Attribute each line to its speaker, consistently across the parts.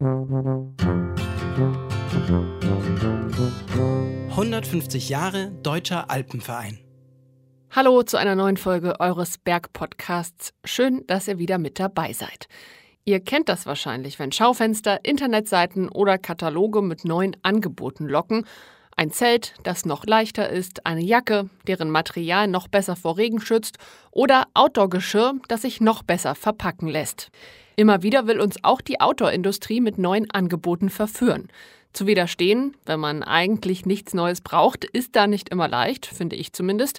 Speaker 1: »150 Jahre Deutscher Alpenverein«.
Speaker 2: Hallo zu einer neuen Folge eures Bergpodcasts. Schön, dass ihr wieder mit dabei seid. Ihr kennt das wahrscheinlich, wenn Schaufenster, Internetseiten oder Kataloge mit neuen Angeboten locken ein Zelt, das noch leichter ist, eine Jacke, deren Material noch besser vor Regen schützt oder Outdoor-Geschirr, das sich noch besser verpacken lässt. Immer wieder will uns auch die Outdoor-Industrie mit neuen Angeboten verführen. Zu widerstehen, wenn man eigentlich nichts Neues braucht, ist da nicht immer leicht, finde ich zumindest.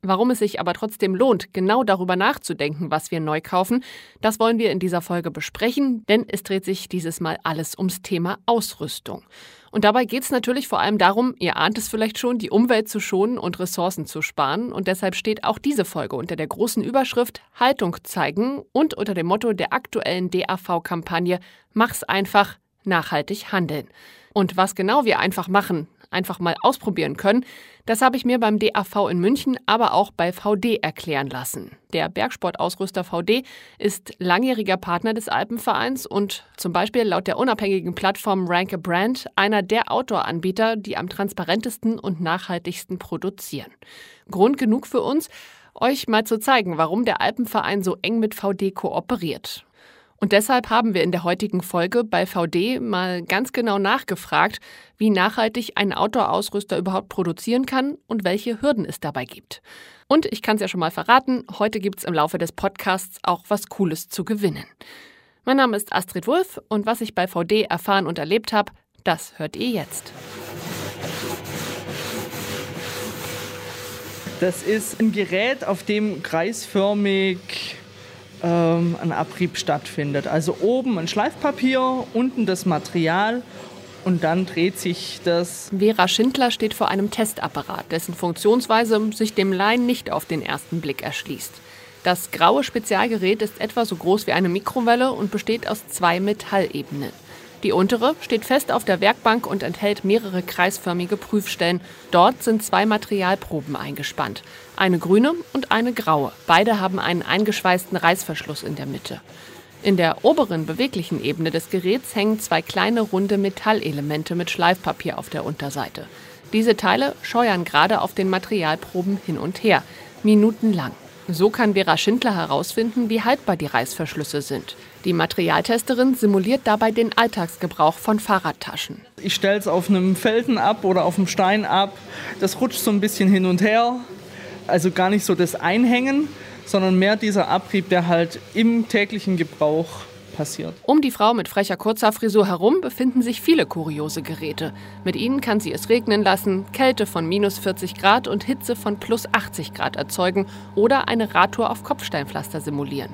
Speaker 2: Warum es sich aber trotzdem lohnt, genau darüber nachzudenken, was wir neu kaufen, das wollen wir in dieser Folge besprechen, denn es dreht sich dieses Mal alles ums Thema Ausrüstung. Und dabei geht es natürlich vor allem darum, ihr ahnt es vielleicht schon, die Umwelt zu schonen und Ressourcen zu sparen. Und deshalb steht auch diese Folge unter der großen Überschrift Haltung zeigen und unter dem Motto der aktuellen DAV-Kampagne Mach's einfach, nachhaltig handeln. Und was genau wir einfach machen, einfach mal ausprobieren können, das habe ich mir beim DAV in München, aber auch bei VD erklären lassen. Der Bergsportausrüster VD ist langjähriger Partner des Alpenvereins und zum Beispiel laut der unabhängigen Plattform Rank a Brand einer der Outdoor-Anbieter, die am transparentesten und nachhaltigsten produzieren. Grund genug für uns, euch mal zu zeigen, warum der Alpenverein so eng mit VD kooperiert. Und deshalb haben wir in der heutigen Folge bei VD mal ganz genau nachgefragt, wie nachhaltig ein Outdoor-Ausrüster überhaupt produzieren kann und welche Hürden es dabei gibt. Und ich kann es ja schon mal verraten, heute gibt es im Laufe des Podcasts auch was Cooles zu gewinnen. Mein Name ist Astrid Wulff und was ich bei VD erfahren und erlebt habe, das hört ihr jetzt.
Speaker 3: Das ist ein Gerät, auf dem kreisförmig ähm, ein Abrieb stattfindet. Also oben ein Schleifpapier, unten das Material und dann dreht sich das.
Speaker 2: Vera Schindler steht vor einem Testapparat, dessen Funktionsweise sich dem Laien nicht auf den ersten Blick erschließt. Das graue Spezialgerät ist etwa so groß wie eine Mikrowelle und besteht aus zwei Metallebenen. Die untere steht fest auf der Werkbank und enthält mehrere kreisförmige Prüfstellen. Dort sind zwei Materialproben eingespannt. Eine grüne und eine graue. Beide haben einen eingeschweißten Reißverschluss in der Mitte. In der oberen beweglichen Ebene des Geräts hängen zwei kleine runde Metallelemente mit Schleifpapier auf der Unterseite. Diese Teile scheuern gerade auf den Materialproben hin und her, minutenlang. So kann Vera Schindler herausfinden, wie haltbar die Reißverschlüsse sind. Die Materialtesterin simuliert dabei den Alltagsgebrauch von Fahrradtaschen.
Speaker 3: Ich stelle es auf einem Felsen ab oder auf einem Stein ab. Das rutscht so ein bisschen hin und her. Also gar nicht so das Einhängen, sondern mehr dieser Abrieb, der halt im täglichen Gebrauch passiert.
Speaker 2: Um die Frau mit frecher Kurzhaarfrisur herum befinden sich viele kuriose Geräte. Mit ihnen kann sie es regnen lassen, Kälte von minus 40 Grad und Hitze von plus 80 Grad erzeugen oder eine Radtour auf Kopfsteinpflaster simulieren.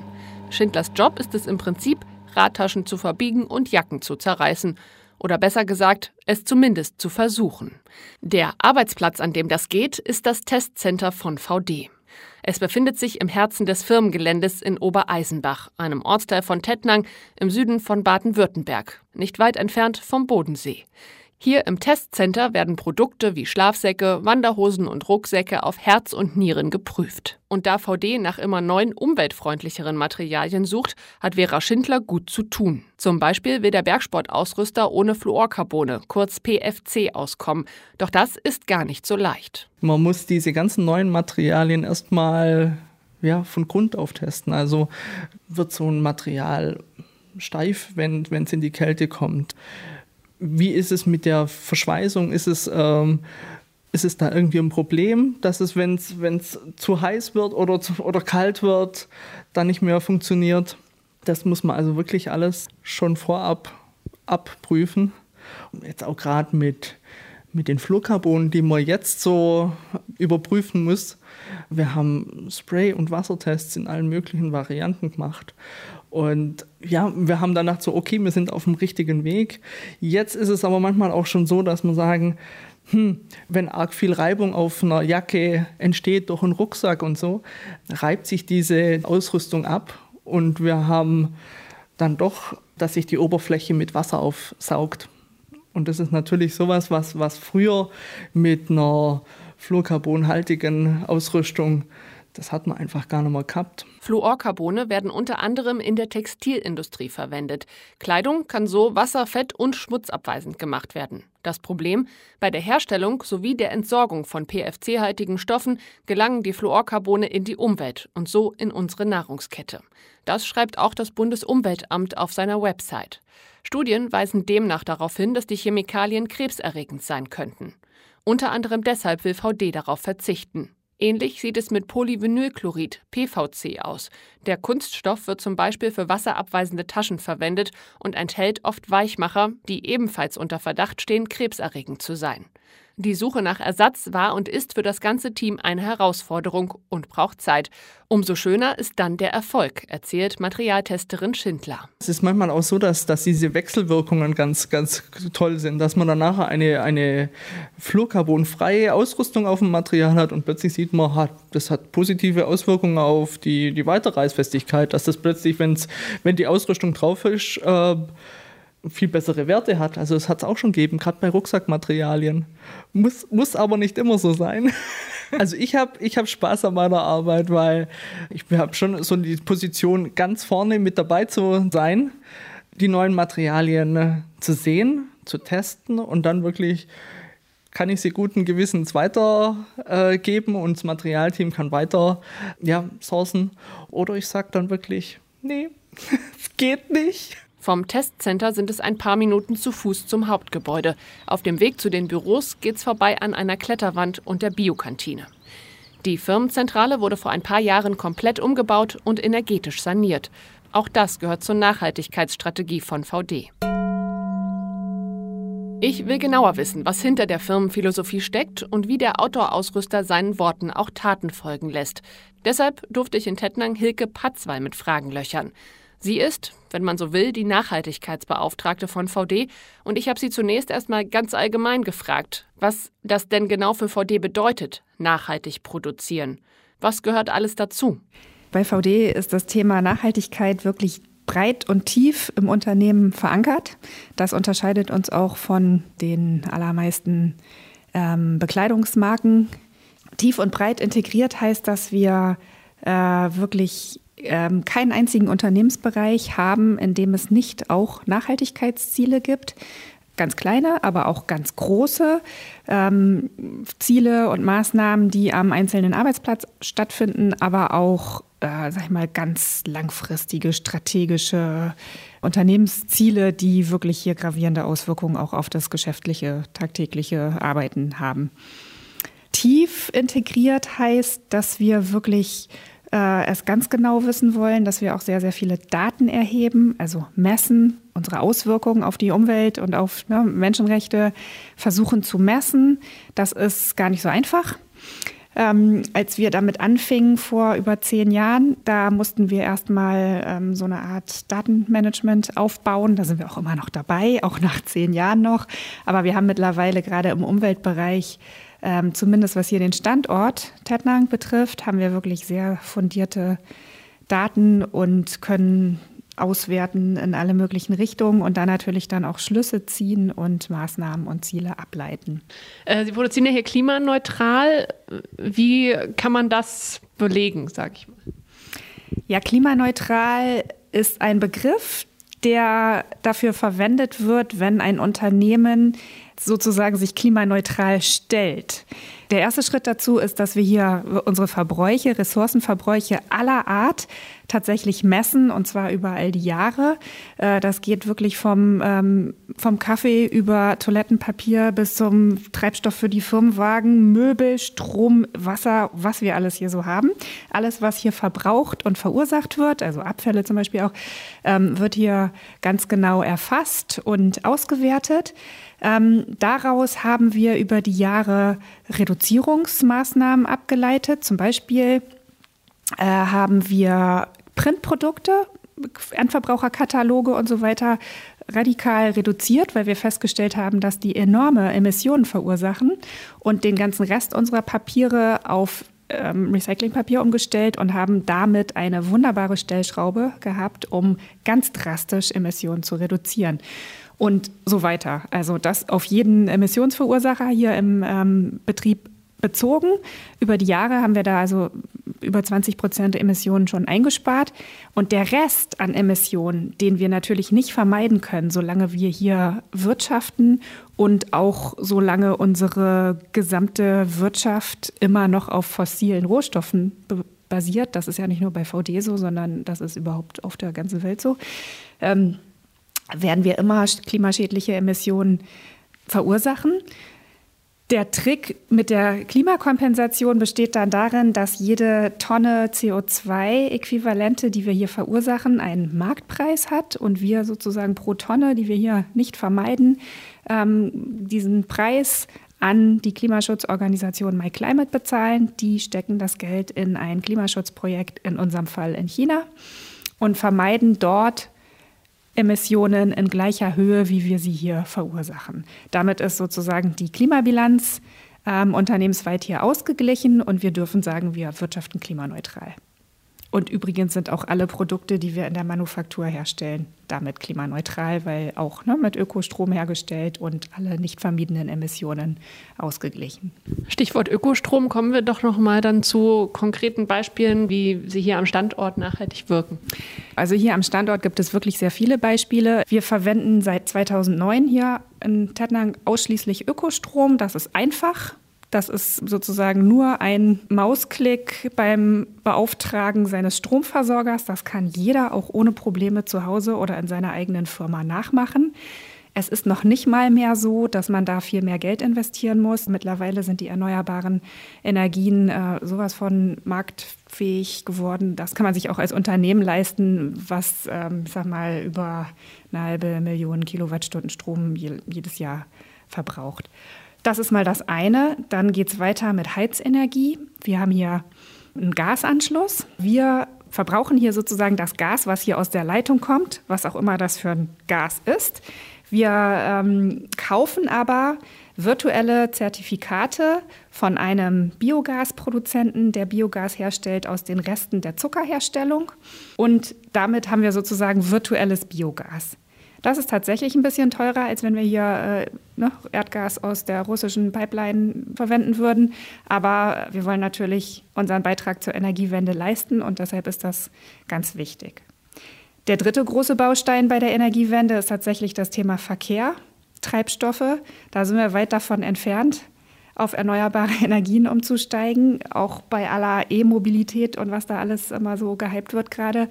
Speaker 2: Schindlers Job ist es im Prinzip, Radtaschen zu verbiegen und Jacken zu zerreißen. Oder besser gesagt, es zumindest zu versuchen. Der Arbeitsplatz, an dem das geht, ist das Testcenter von VD. Es befindet sich im Herzen des Firmengeländes in Obereisenbach, einem Ortsteil von Tettnang im Süden von Baden-Württemberg, nicht weit entfernt vom Bodensee. Hier im Testcenter werden Produkte wie Schlafsäcke, Wanderhosen und Rucksäcke auf Herz und Nieren geprüft. Und da VD nach immer neuen umweltfreundlicheren Materialien sucht, hat Vera Schindler gut zu tun. Zum Beispiel will der Bergsportausrüster ohne Fluorcarbone, kurz PFC, auskommen. Doch das ist gar nicht so leicht.
Speaker 3: Man muss diese ganzen neuen Materialien erstmal ja, von Grund auf testen. Also wird so ein Material steif, wenn es in die Kälte kommt wie ist es mit der Verschweißung? Ist es, ähm, ist es da irgendwie ein Problem, dass es, wenn es zu heiß wird oder, zu, oder kalt wird, dann nicht mehr funktioniert? Das muss man also wirklich alles schon vorab abprüfen. Jetzt auch gerade mit, mit den Fluorcarbonen, die man jetzt so überprüfen muss. Wir haben Spray- und Wassertests in allen möglichen Varianten gemacht. Und ja, wir haben danach so, okay, wir sind auf dem richtigen Weg. Jetzt ist es aber manchmal auch schon so, dass wir sagen, hm, wenn arg viel Reibung auf einer Jacke entsteht durch einen Rucksack und so, reibt sich diese Ausrüstung ab und wir haben dann doch, dass sich die Oberfläche mit Wasser aufsaugt. Und das ist natürlich sowas, was, was früher mit einer fluorcarbonhaltigen Ausrüstung das hat man einfach gar nicht mehr gehabt.
Speaker 2: Fluorcarbone werden unter anderem in der Textilindustrie verwendet. Kleidung kann so wasser-, fett- und schmutzabweisend gemacht werden. Das Problem? Bei der Herstellung sowie der Entsorgung von PFC-haltigen Stoffen gelangen die Fluorcarbone in die Umwelt und so in unsere Nahrungskette. Das schreibt auch das Bundesumweltamt auf seiner Website. Studien weisen demnach darauf hin, dass die Chemikalien krebserregend sein könnten. Unter anderem deshalb will VD darauf verzichten. Ähnlich sieht es mit Polyvinylchlorid, PVC, aus. Der Kunststoff wird zum Beispiel für wasserabweisende Taschen verwendet und enthält oft Weichmacher, die ebenfalls unter Verdacht stehen, krebserregend zu sein. Die Suche nach Ersatz war und ist für das ganze Team eine Herausforderung und braucht Zeit. Umso schöner ist dann der Erfolg, erzählt Materialtesterin Schindler.
Speaker 3: Es ist manchmal auch so, dass, dass diese Wechselwirkungen ganz, ganz toll sind, dass man dann nachher eine, eine fluorcarbonfreie Ausrüstung auf dem Material hat und plötzlich sieht man, das hat positive Auswirkungen auf die, die Weiterreißfestigkeit, dass das plötzlich, wenn's, wenn die Ausrüstung drauf ist, äh, viel bessere Werte hat. Also es hat es auch schon gegeben, gerade bei Rucksackmaterialien. Muss, muss aber nicht immer so sein. Also ich habe ich hab Spaß an meiner Arbeit, weil ich habe schon so die Position, ganz vorne mit dabei zu sein, die neuen Materialien äh, zu sehen, zu testen und dann wirklich kann ich sie guten Gewissens weitergeben äh, und das Materialteam kann weiter ja, sourcen. Oder ich sage dann wirklich, nee, es geht nicht.
Speaker 2: Vom Testcenter sind es ein paar Minuten zu Fuß zum Hauptgebäude. Auf dem Weg zu den Büros geht's vorbei an einer Kletterwand und der Biokantine. Die Firmenzentrale wurde vor ein paar Jahren komplett umgebaut und energetisch saniert. Auch das gehört zur Nachhaltigkeitsstrategie von VD. Ich will genauer wissen, was hinter der Firmenphilosophie steckt und wie der Outdoor-Ausrüster seinen Worten auch Taten folgen lässt. Deshalb durfte ich in Tettnang Hilke Patzwall mit Fragen löchern. Sie ist, wenn man so will, die Nachhaltigkeitsbeauftragte von VD und ich habe sie zunächst erstmal ganz allgemein gefragt, was das denn genau für VD bedeutet, nachhaltig produzieren. Was gehört alles dazu?
Speaker 4: Bei VD ist das Thema Nachhaltigkeit wirklich breit und tief im Unternehmen verankert. Das unterscheidet uns auch von den allermeisten ähm, Bekleidungsmarken. Tief und breit integriert heißt, dass wir äh, wirklich ähm, keinen einzigen Unternehmensbereich haben, in dem es nicht auch Nachhaltigkeitsziele gibt. Ganz kleine, aber auch ganz große ähm, Ziele und Maßnahmen, die am einzelnen Arbeitsplatz stattfinden, aber auch, äh, sag ich mal, ganz langfristige strategische Unternehmensziele, die wirklich hier gravierende Auswirkungen auch auf das geschäftliche, tagtägliche Arbeiten haben. Tief integriert heißt, dass wir wirklich äh, es ganz genau wissen wollen, dass wir auch sehr, sehr viele Daten erheben, also messen, unsere Auswirkungen auf die Umwelt und auf ne, Menschenrechte versuchen zu messen. Das ist gar nicht so einfach. Ähm, als wir damit anfingen vor über zehn Jahren, da mussten wir erstmal ähm, so eine Art Datenmanagement aufbauen. Da sind wir auch immer noch dabei, auch nach zehn Jahren noch. Aber wir haben mittlerweile gerade im Umweltbereich ähm, zumindest was hier den Standort Tettnang betrifft, haben wir wirklich sehr fundierte Daten und können auswerten in alle möglichen Richtungen und dann natürlich dann auch Schlüsse ziehen und Maßnahmen und Ziele ableiten.
Speaker 2: Äh, Sie produzieren ja hier klimaneutral. Wie kann man das belegen, sage ich mal?
Speaker 4: Ja, klimaneutral ist ein Begriff, der dafür verwendet wird, wenn ein Unternehmen sozusagen sich klimaneutral stellt. Der erste Schritt dazu ist, dass wir hier unsere Verbräuche, Ressourcenverbräuche aller Art tatsächlich messen und zwar über all die Jahre. Äh, das geht wirklich vom, ähm, vom Kaffee über Toilettenpapier bis zum Treibstoff für die Firmenwagen, Möbel, Strom, Wasser, was wir alles hier so haben. Alles, was hier verbraucht und verursacht wird, also Abfälle zum Beispiel auch, ähm, wird hier ganz genau erfasst und ausgewertet. Ähm, daraus haben wir über die Jahre Reduzierungsmaßnahmen abgeleitet. Zum Beispiel äh, haben wir Printprodukte, Endverbraucherkataloge und so weiter radikal reduziert, weil wir festgestellt haben, dass die enorme Emissionen verursachen und den ganzen Rest unserer Papiere auf ähm, Recyclingpapier umgestellt und haben damit eine wunderbare Stellschraube gehabt, um ganz drastisch Emissionen zu reduzieren und so weiter. Also das auf jeden Emissionsverursacher hier im ähm, Betrieb bezogen. Über die Jahre haben wir da also über 20 Prozent der Emissionen schon eingespart. Und der Rest an Emissionen, den wir natürlich nicht vermeiden können, solange wir hier wirtschaften und auch solange unsere gesamte Wirtschaft immer noch auf fossilen Rohstoffen basiert, das ist ja nicht nur bei VD so, sondern das ist überhaupt auf der ganzen Welt so, ähm, werden wir immer klimaschädliche Emissionen verursachen. Der Trick mit der Klimakompensation besteht dann darin, dass jede Tonne CO2-Äquivalente, die wir hier verursachen, einen Marktpreis hat und wir sozusagen pro Tonne, die wir hier nicht vermeiden, ähm, diesen Preis an die Klimaschutzorganisation MyClimate bezahlen. Die stecken das Geld in ein Klimaschutzprojekt, in unserem Fall in China, und vermeiden dort Emissionen in gleicher Höhe, wie wir sie hier verursachen. Damit ist sozusagen die Klimabilanz ähm, unternehmensweit hier ausgeglichen und wir dürfen sagen, wir wirtschaften klimaneutral. Und übrigens sind auch alle Produkte, die wir in der Manufaktur herstellen, damit klimaneutral, weil auch ne, mit Ökostrom hergestellt und alle nicht vermiedenen Emissionen ausgeglichen.
Speaker 2: Stichwort Ökostrom, kommen wir doch noch mal dann zu konkreten Beispielen, wie sie hier am Standort nachhaltig wirken.
Speaker 4: Also hier am Standort gibt es wirklich sehr viele Beispiele. Wir verwenden seit 2009 hier in Tettnang ausschließlich Ökostrom. Das ist einfach. Das ist sozusagen nur ein Mausklick beim Beauftragen seines Stromversorgers. Das kann jeder auch ohne Probleme zu Hause oder in seiner eigenen Firma nachmachen. Es ist noch nicht mal mehr so, dass man da viel mehr Geld investieren muss. Mittlerweile sind die erneuerbaren Energien äh, sowas von marktfähig geworden. Das kann man sich auch als Unternehmen leisten, was, ähm, ich sag mal, über eine halbe Million Kilowattstunden Strom je, jedes Jahr verbraucht. Das ist mal das eine. Dann geht es weiter mit Heizenergie. Wir haben hier einen Gasanschluss. Wir verbrauchen hier sozusagen das Gas, was hier aus der Leitung kommt, was auch immer das für ein Gas ist. Wir ähm, kaufen aber virtuelle Zertifikate von einem Biogasproduzenten, der Biogas herstellt aus den Resten der Zuckerherstellung. Und damit haben wir sozusagen virtuelles Biogas. Das ist tatsächlich ein bisschen teurer, als wenn wir hier äh, ne, Erdgas aus der russischen Pipeline verwenden würden. Aber wir wollen natürlich unseren Beitrag zur Energiewende leisten und deshalb ist das ganz wichtig. Der dritte große Baustein bei der Energiewende ist tatsächlich das Thema Verkehr, Treibstoffe. Da sind wir weit davon entfernt auf erneuerbare Energien umzusteigen. Auch bei aller E-Mobilität und was da alles immer so gehypt wird gerade,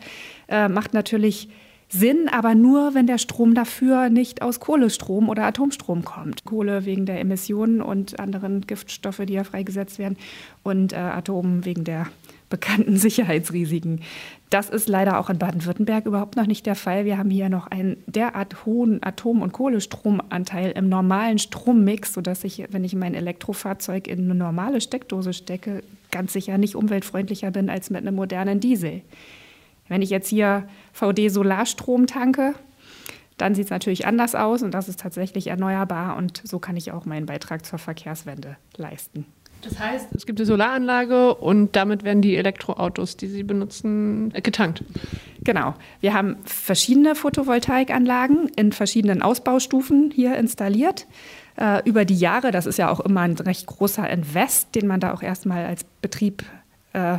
Speaker 4: äh, macht natürlich Sinn, aber nur, wenn der Strom dafür nicht aus Kohlestrom oder Atomstrom kommt. Kohle wegen der Emissionen und anderen Giftstoffe, die ja freigesetzt werden, und äh, Atom wegen der bekannten Sicherheitsrisiken. Das ist leider auch in Baden-Württemberg überhaupt noch nicht der Fall. Wir haben hier noch einen derart hohen Atom- und Kohlestromanteil im normalen Strommix, sodass ich, wenn ich mein Elektrofahrzeug in eine normale Steckdose stecke, ganz sicher nicht umweltfreundlicher bin als mit einem modernen Diesel. Wenn ich jetzt hier VD Solarstrom tanke, dann sieht es natürlich anders aus und das ist tatsächlich erneuerbar und so kann ich auch meinen Beitrag zur Verkehrswende leisten.
Speaker 2: Das heißt, es gibt eine Solaranlage und damit werden die Elektroautos, die Sie benutzen, getankt.
Speaker 4: Genau. Wir haben verschiedene Photovoltaikanlagen in verschiedenen Ausbaustufen hier installiert. Äh, über die Jahre, das ist ja auch immer ein recht großer Invest, den man da auch erstmal als Betrieb äh,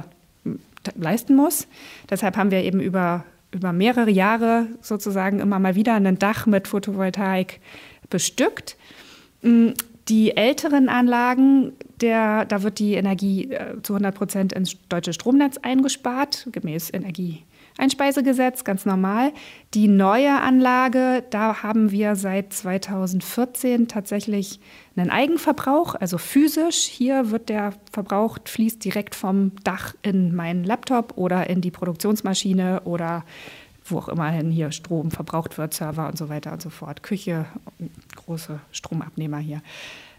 Speaker 4: leisten muss. Deshalb haben wir eben über, über mehrere Jahre sozusagen immer mal wieder ein Dach mit Photovoltaik bestückt. Mm, die älteren Anlagen, der, da wird die Energie äh, zu 100 Prozent ins deutsche Stromnetz eingespart, gemäß Energie Einspeisegesetz, ganz normal. Die neue Anlage, da haben wir seit 2014 tatsächlich einen Eigenverbrauch, also physisch. Hier wird der Verbrauch fließt direkt vom Dach in meinen Laptop oder in die Produktionsmaschine oder wo auch immerhin hier Strom verbraucht wird, Server und so weiter und so fort. Küche, große Stromabnehmer hier.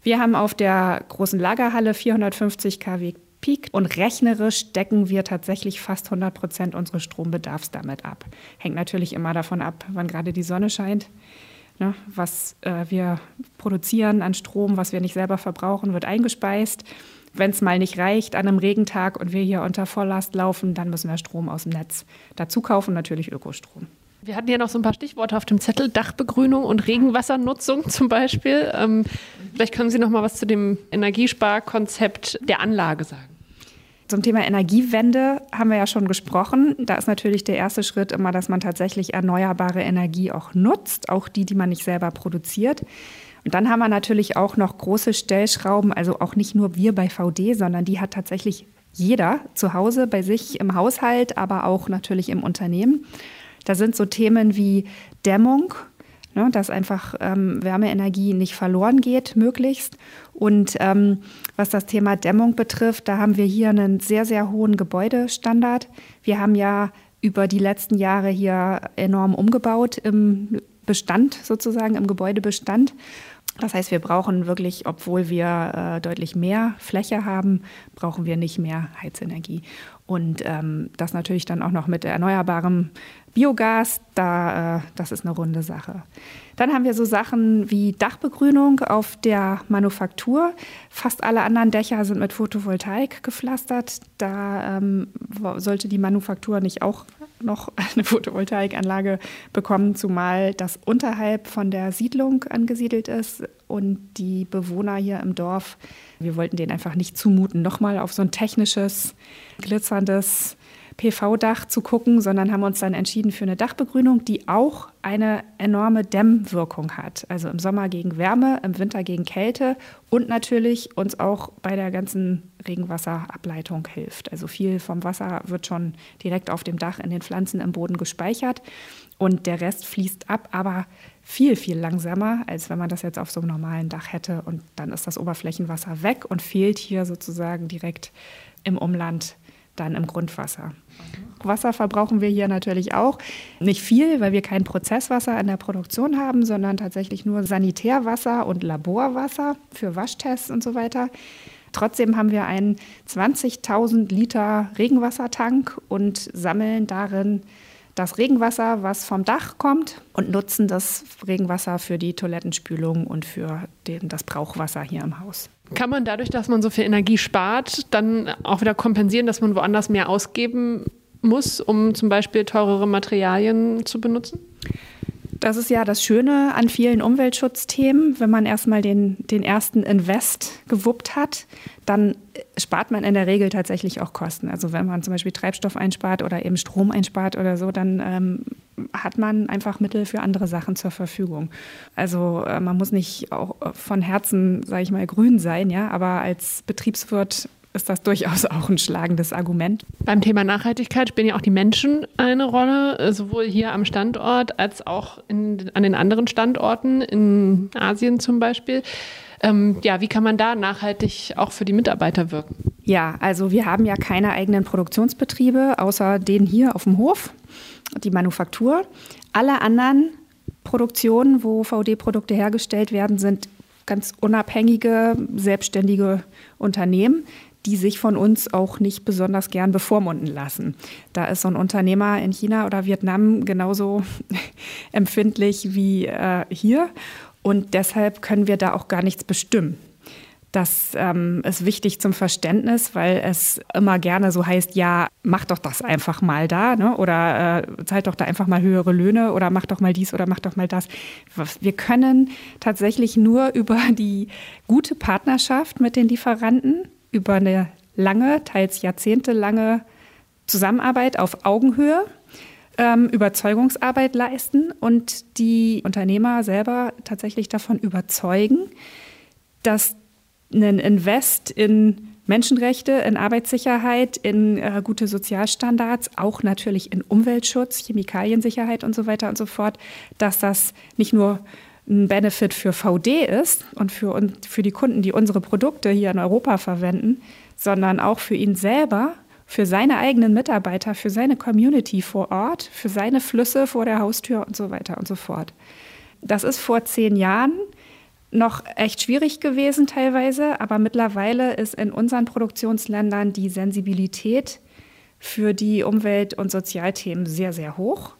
Speaker 4: Wir haben auf der großen Lagerhalle 450 kW Peak und rechnerisch decken wir tatsächlich fast 100 Prozent unseres Strombedarfs damit ab. Hängt natürlich immer davon ab, wann gerade die Sonne scheint. Ne, was äh, wir produzieren an Strom, was wir nicht selber verbrauchen, wird eingespeist. Wenn es mal nicht reicht an einem Regentag und wir hier unter Volllast laufen, dann müssen wir Strom aus dem Netz dazu kaufen, natürlich Ökostrom.
Speaker 2: Wir hatten ja noch so ein paar Stichworte auf dem Zettel, Dachbegrünung und Regenwassernutzung zum Beispiel. Ähm, vielleicht können Sie noch mal was zu dem Energiesparkonzept der Anlage sagen.
Speaker 4: Zum Thema Energiewende haben wir ja schon gesprochen. Da ist natürlich der erste Schritt immer, dass man tatsächlich erneuerbare Energie auch nutzt, auch die, die man nicht selber produziert. Und dann haben wir natürlich auch noch große Stellschrauben, also auch nicht nur wir bei VD, sondern die hat tatsächlich jeder zu Hause, bei sich im Haushalt, aber auch natürlich im Unternehmen. Da sind so Themen wie Dämmung, ne, dass einfach ähm, Wärmeenergie nicht verloren geht, möglichst. Und ähm, was das Thema Dämmung betrifft, da haben wir hier einen sehr, sehr hohen Gebäudestandard. Wir haben ja über die letzten Jahre hier enorm umgebaut im Bestand sozusagen, im Gebäudebestand. Das heißt, wir brauchen wirklich, obwohl wir äh, deutlich mehr Fläche haben, brauchen wir nicht mehr Heizenergie. Und ähm, das natürlich dann auch noch mit erneuerbarem Biogas, da, äh, das ist eine runde Sache. Dann haben wir so Sachen wie Dachbegrünung auf der Manufaktur. Fast alle anderen Dächer sind mit Photovoltaik gepflastert. Da ähm, sollte die Manufaktur nicht auch noch eine Photovoltaikanlage bekommen, zumal das unterhalb von der Siedlung angesiedelt ist und die Bewohner hier im Dorf, wir wollten denen einfach nicht zumuten, nochmal auf so ein technisches, glitzerndes PV-Dach zu gucken, sondern haben uns dann entschieden für eine Dachbegrünung, die auch eine enorme Dämmwirkung hat. Also im Sommer gegen Wärme, im Winter gegen Kälte und natürlich uns auch bei der ganzen Regenwasserableitung hilft. Also viel vom Wasser wird schon direkt auf dem Dach in den Pflanzen im Boden gespeichert und der Rest fließt ab, aber viel, viel langsamer, als wenn man das jetzt auf so einem normalen Dach hätte. Und dann ist das Oberflächenwasser weg und fehlt hier sozusagen direkt im Umland dann im Grundwasser. Wasser verbrauchen wir hier natürlich auch. Nicht viel, weil wir kein Prozesswasser in der Produktion haben, sondern tatsächlich nur Sanitärwasser und Laborwasser für Waschtests und so weiter. Trotzdem haben wir einen 20.000 Liter Regenwassertank und sammeln darin das Regenwasser, was vom Dach kommt, und nutzen das Regenwasser für die Toilettenspülung und für den, das Brauchwasser hier im Haus.
Speaker 2: Kann man dadurch, dass man so viel Energie spart, dann auch wieder kompensieren, dass man woanders mehr ausgeben muss, um zum Beispiel teurere Materialien zu benutzen?
Speaker 4: Das ist ja das Schöne an vielen Umweltschutzthemen. Wenn man erstmal den, den ersten Invest gewuppt hat, dann spart man in der Regel tatsächlich auch Kosten. Also wenn man zum Beispiel Treibstoff einspart oder eben Strom einspart oder so, dann ähm, hat man einfach Mittel für andere Sachen zur Verfügung. Also äh, man muss nicht auch von Herzen, sage ich mal, grün sein, ja, aber als Betriebswirt ist das durchaus auch ein schlagendes Argument.
Speaker 2: Beim Thema Nachhaltigkeit spielen ja auch die Menschen eine Rolle, sowohl hier am Standort als auch in, an den anderen Standorten, in Asien zum Beispiel. Ähm, ja, wie kann man da nachhaltig auch für die Mitarbeiter wirken?
Speaker 4: Ja, also wir haben ja keine eigenen Produktionsbetriebe, außer den hier auf dem Hof, die Manufaktur. Alle anderen Produktionen, wo VD-Produkte hergestellt werden, sind ganz unabhängige, selbstständige Unternehmen, die sich von uns auch nicht besonders gern bevormunden lassen. Da ist so ein Unternehmer in China oder Vietnam genauso empfindlich wie äh, hier und deshalb können wir da auch gar nichts bestimmen. Das ähm, ist wichtig zum Verständnis, weil es immer gerne so heißt, ja, mach doch das einfach mal da, ne? oder äh, zahlt doch da einfach mal höhere Löhne oder mach doch mal dies oder mach doch mal das. Wir können tatsächlich nur über die gute Partnerschaft mit den Lieferanten über eine lange, teils jahrzehntelange Zusammenarbeit auf Augenhöhe ähm, Überzeugungsarbeit leisten und die Unternehmer selber tatsächlich davon überzeugen, dass ein Invest in Menschenrechte, in Arbeitssicherheit, in äh, gute Sozialstandards, auch natürlich in Umweltschutz, Chemikaliensicherheit und so weiter und so fort, dass das nicht nur ein Benefit für VD ist und für, für die Kunden, die unsere Produkte hier in Europa verwenden, sondern auch für ihn selber, für seine eigenen Mitarbeiter, für seine Community vor Ort, für seine Flüsse vor der Haustür und so weiter und so fort. Das ist vor zehn Jahren noch echt schwierig gewesen teilweise, aber mittlerweile ist in unseren Produktionsländern die Sensibilität für die Umwelt- und Sozialthemen sehr, sehr hoch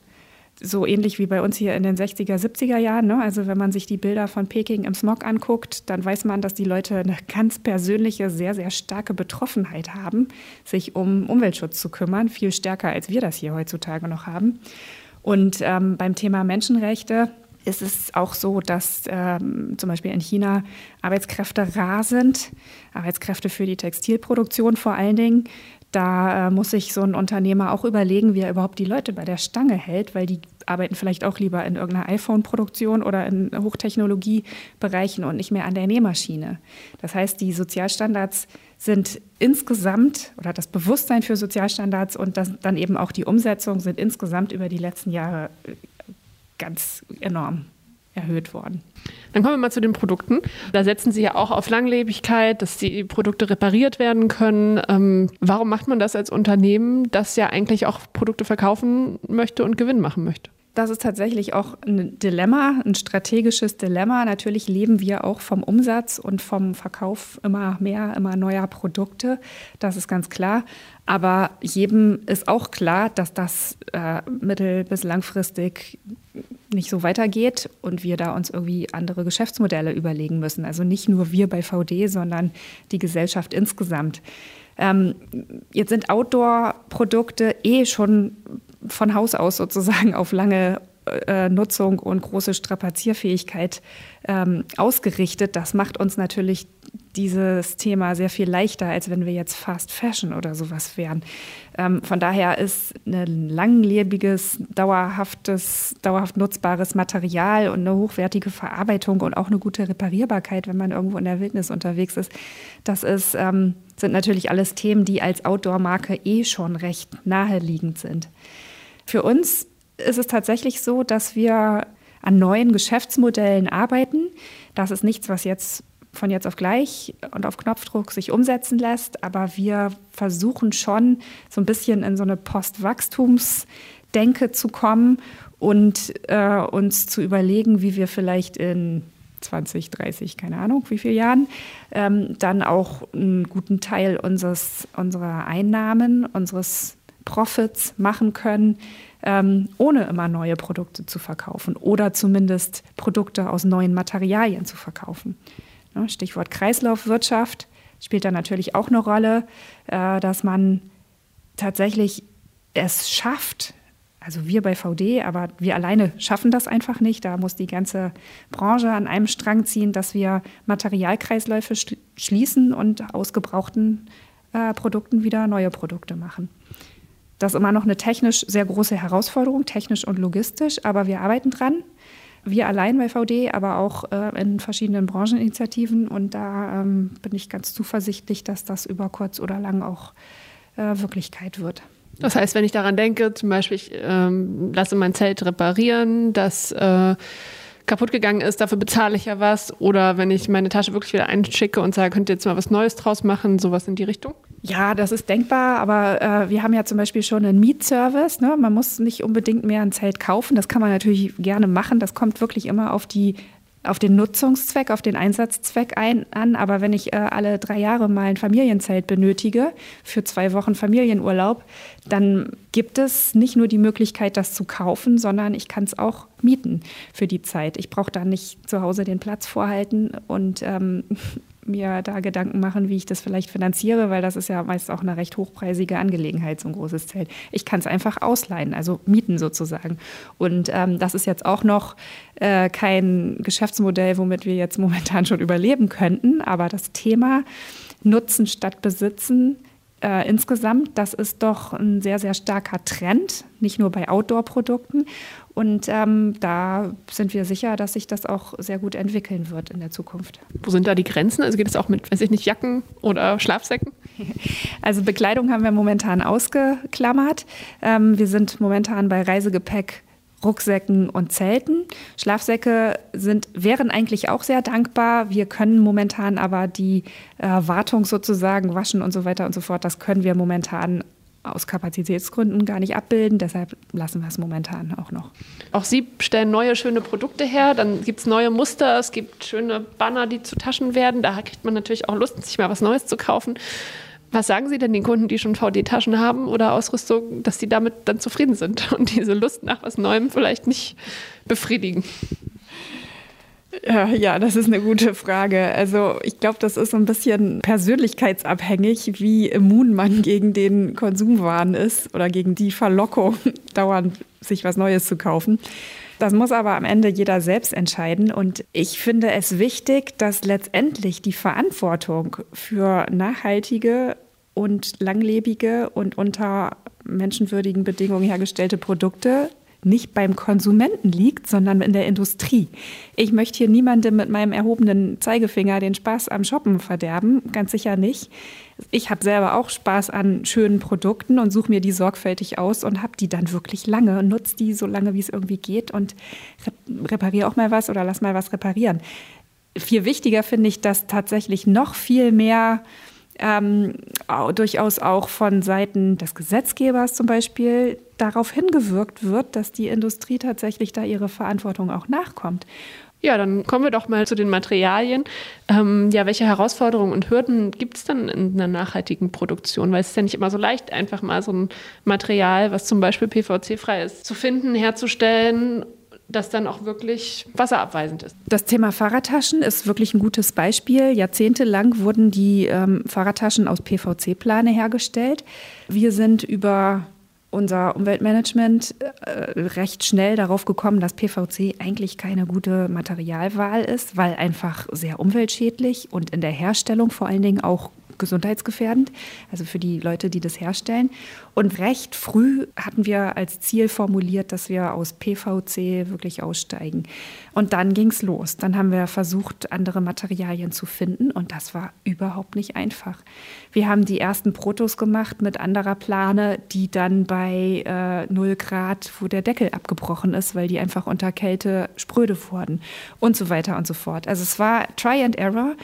Speaker 4: so ähnlich wie bei uns hier in den 60er, 70er Jahren. Ne? Also wenn man sich die Bilder von Peking im Smog anguckt, dann weiß man, dass die Leute eine ganz persönliche, sehr, sehr starke Betroffenheit haben, sich um Umweltschutz zu kümmern, viel stärker als wir das hier heutzutage noch haben. Und ähm, beim Thema Menschenrechte ist es auch so, dass ähm, zum Beispiel in China Arbeitskräfte rar sind, Arbeitskräfte für die Textilproduktion vor allen Dingen, Da äh, muss sich so ein Unternehmer auch überlegen, wie er überhaupt die Leute bei der Stange hält, weil die arbeiten vielleicht auch lieber in irgendeiner iPhone-Produktion oder in Hochtechnologiebereichen und nicht mehr an der Nähmaschine. Das heißt, die Sozialstandards sind insgesamt oder das Bewusstsein für Sozialstandards und das, dann eben auch die Umsetzung sind insgesamt über die letzten Jahre äh, ganz enorm erhöht worden.
Speaker 2: Dann kommen wir mal zu den Produkten. Da setzen Sie ja auch auf Langlebigkeit, dass die Produkte repariert werden können. Ähm, warum macht man das als Unternehmen, das ja eigentlich auch Produkte verkaufen möchte und Gewinn machen möchte?
Speaker 4: Das ist tatsächlich auch ein Dilemma, ein strategisches Dilemma. Natürlich leben wir auch vom Umsatz und vom Verkauf immer mehr, immer neuer Produkte. Das ist ganz klar. Aber jedem ist auch klar, dass das äh, mittel- bis langfristig nicht so weitergeht und wir da uns irgendwie andere Geschäftsmodelle überlegen müssen. Also nicht nur wir bei VD, sondern die Gesellschaft insgesamt. Ähm, jetzt sind Outdoor-Produkte eh schon von Haus aus sozusagen auf lange Nutzung und große Strapazierfähigkeit ähm, ausgerichtet. Das macht uns natürlich dieses Thema sehr viel leichter, als wenn wir jetzt Fast Fashion oder sowas wären. Ähm, von daher ist ein langlebiges, dauerhaftes, dauerhaft nutzbares Material und eine hochwertige Verarbeitung und auch eine gute Reparierbarkeit, wenn man irgendwo in der Wildnis unterwegs ist, das ist, ähm, sind natürlich alles Themen, die als Outdoor-Marke eh schon recht naheliegend sind. Für uns ist es tatsächlich so, dass wir an neuen Geschäftsmodellen arbeiten. Das ist nichts, was jetzt von jetzt auf gleich und auf Knopfdruck sich umsetzen lässt, aber wir versuchen schon so ein bisschen in so eine Postwachstumsdenke zu kommen und äh, uns zu überlegen, wie wir vielleicht in 20, 30, keine Ahnung, wie viele Jahren, ähm, dann auch einen guten Teil unseres, unserer Einnahmen, unseres Profits machen können, ähm, ohne immer neue Produkte zu verkaufen oder zumindest Produkte aus neuen Materialien zu verkaufen. Ne, Stichwort Kreislaufwirtschaft spielt da natürlich auch eine Rolle, äh, dass man tatsächlich es schafft, also wir bei VD, aber wir alleine schaffen das einfach nicht. Da muss die ganze Branche an einem Strang ziehen, dass wir Materialkreisläufe schließen und aus gebrauchten äh, Produkten wieder neue Produkte machen. Das ist immer noch eine technisch sehr große Herausforderung, technisch und logistisch, aber wir arbeiten dran. Wir allein bei VD, aber auch äh, in verschiedenen Brancheninitiativen. Und da ähm, bin ich ganz zuversichtlich, dass das über kurz oder lang auch äh, Wirklichkeit wird.
Speaker 2: Das heißt, wenn ich daran denke, zum Beispiel, ich ähm, lasse mein Zelt reparieren, das äh, kaputt gegangen ist, dafür bezahle ich ja was. Oder wenn ich meine Tasche wirklich wieder einschicke und sage, könnt ihr jetzt mal was Neues draus machen, sowas in die Richtung?
Speaker 4: Ja, das ist denkbar, aber äh, wir haben ja zum Beispiel schon einen Mietservice. Ne? Man muss nicht unbedingt mehr ein Zelt kaufen. Das kann man natürlich gerne machen. Das kommt wirklich immer auf die auf den Nutzungszweck, auf den Einsatzzweck ein, an. Aber wenn ich äh, alle drei Jahre mal ein Familienzelt benötige für zwei Wochen Familienurlaub, dann gibt es nicht nur die Möglichkeit, das zu kaufen, sondern ich kann es auch mieten für die Zeit. Ich brauche da nicht zu Hause den Platz vorhalten und ähm, mir da Gedanken machen, wie ich das vielleicht finanziere, weil das ist ja meist auch eine recht hochpreisige Angelegenheit, so ein großes Zelt. Ich kann es einfach ausleihen, also mieten sozusagen. Und ähm, das ist jetzt auch noch äh, kein Geschäftsmodell, womit wir jetzt momentan schon überleben könnten, aber das Thema Nutzen statt Besitzen äh, insgesamt, das ist doch ein sehr, sehr starker Trend, nicht nur bei Outdoor-Produkten. Und ähm, da sind wir sicher, dass sich das auch sehr gut entwickeln wird in der Zukunft.
Speaker 2: Wo sind da die Grenzen? Also geht es auch mit, weiß ich nicht, Jacken oder Schlafsäcken?
Speaker 4: Also Bekleidung haben wir momentan ausgeklammert. Ähm, wir sind momentan bei Reisegepäck Rucksäcken und Zelten. Schlafsäcke sind, wären eigentlich auch sehr dankbar. Wir können momentan aber die äh, Wartung sozusagen waschen und so weiter und so fort. Das können wir momentan aus Kapazitätsgründen gar nicht abbilden. Deshalb lassen wir es momentan auch noch.
Speaker 2: Auch Sie stellen neue, schöne Produkte her. Dann gibt es neue Muster. Es gibt schöne Banner, die zu Taschen werden. Da kriegt man natürlich auch Lust, sich mal was Neues zu kaufen. Was sagen Sie denn den Kunden, die schon VD-Taschen haben oder Ausrüstung, dass sie damit dann zufrieden sind und diese Lust nach was Neuem vielleicht nicht befriedigen?
Speaker 4: Ja, das ist eine gute Frage. Also ich glaube, das ist so ein bisschen persönlichkeitsabhängig, wie immun man gegen den Konsumwahn ist oder gegen die Verlockung, dauernd sich was Neues zu kaufen. Das muss aber am Ende jeder selbst entscheiden. Und ich finde es wichtig, dass letztendlich die Verantwortung für nachhaltige und langlebige und unter menschenwürdigen Bedingungen hergestellte Produkte nicht beim Konsumenten liegt, sondern in der Industrie. Ich möchte hier niemandem mit meinem erhobenen Zeigefinger den Spaß am Shoppen verderben, ganz sicher nicht. Ich habe selber auch Spaß an schönen Produkten und suche mir die sorgfältig aus und habe die dann wirklich lange und nutze die so lange, wie es irgendwie geht und repariere auch mal was oder lass mal was reparieren. Viel wichtiger finde ich, dass tatsächlich noch viel mehr ähm, durchaus auch von Seiten des Gesetzgebers zum Beispiel darauf hingewirkt wird, dass die Industrie tatsächlich da ihre Verantwortung auch nachkommt.
Speaker 2: Ja, dann kommen wir doch mal zu den Materialien. Ähm, ja, welche Herausforderungen und Hürden gibt es dann in einer nachhaltigen Produktion? Weil es ist ja nicht immer so leicht, einfach mal so ein Material, was zum Beispiel PVC-frei ist, zu finden, herzustellen das dann auch wirklich wasserabweisend ist.
Speaker 4: Das Thema Fahrradtaschen ist wirklich ein gutes Beispiel. Jahrzehntelang wurden die ähm, Fahrradtaschen aus PVC-Plane hergestellt. Wir sind über unser Umweltmanagement äh, recht schnell darauf gekommen, dass PVC eigentlich keine gute Materialwahl ist, weil einfach sehr umweltschädlich und in der Herstellung vor allen Dingen auch gesundheitsgefährdend, also für die Leute, die das herstellen. Und recht früh hatten wir als Ziel formuliert, dass wir aus PVC wirklich aussteigen. Und dann ging es los. Dann haben wir versucht, andere Materialien zu finden und das war überhaupt nicht einfach. Wir haben die ersten Protos gemacht mit anderer Plane, die dann bei äh, 0 Grad, wo der Deckel abgebrochen ist, weil die einfach unter Kälte spröde wurden und so weiter und so fort. Also es war Try and Error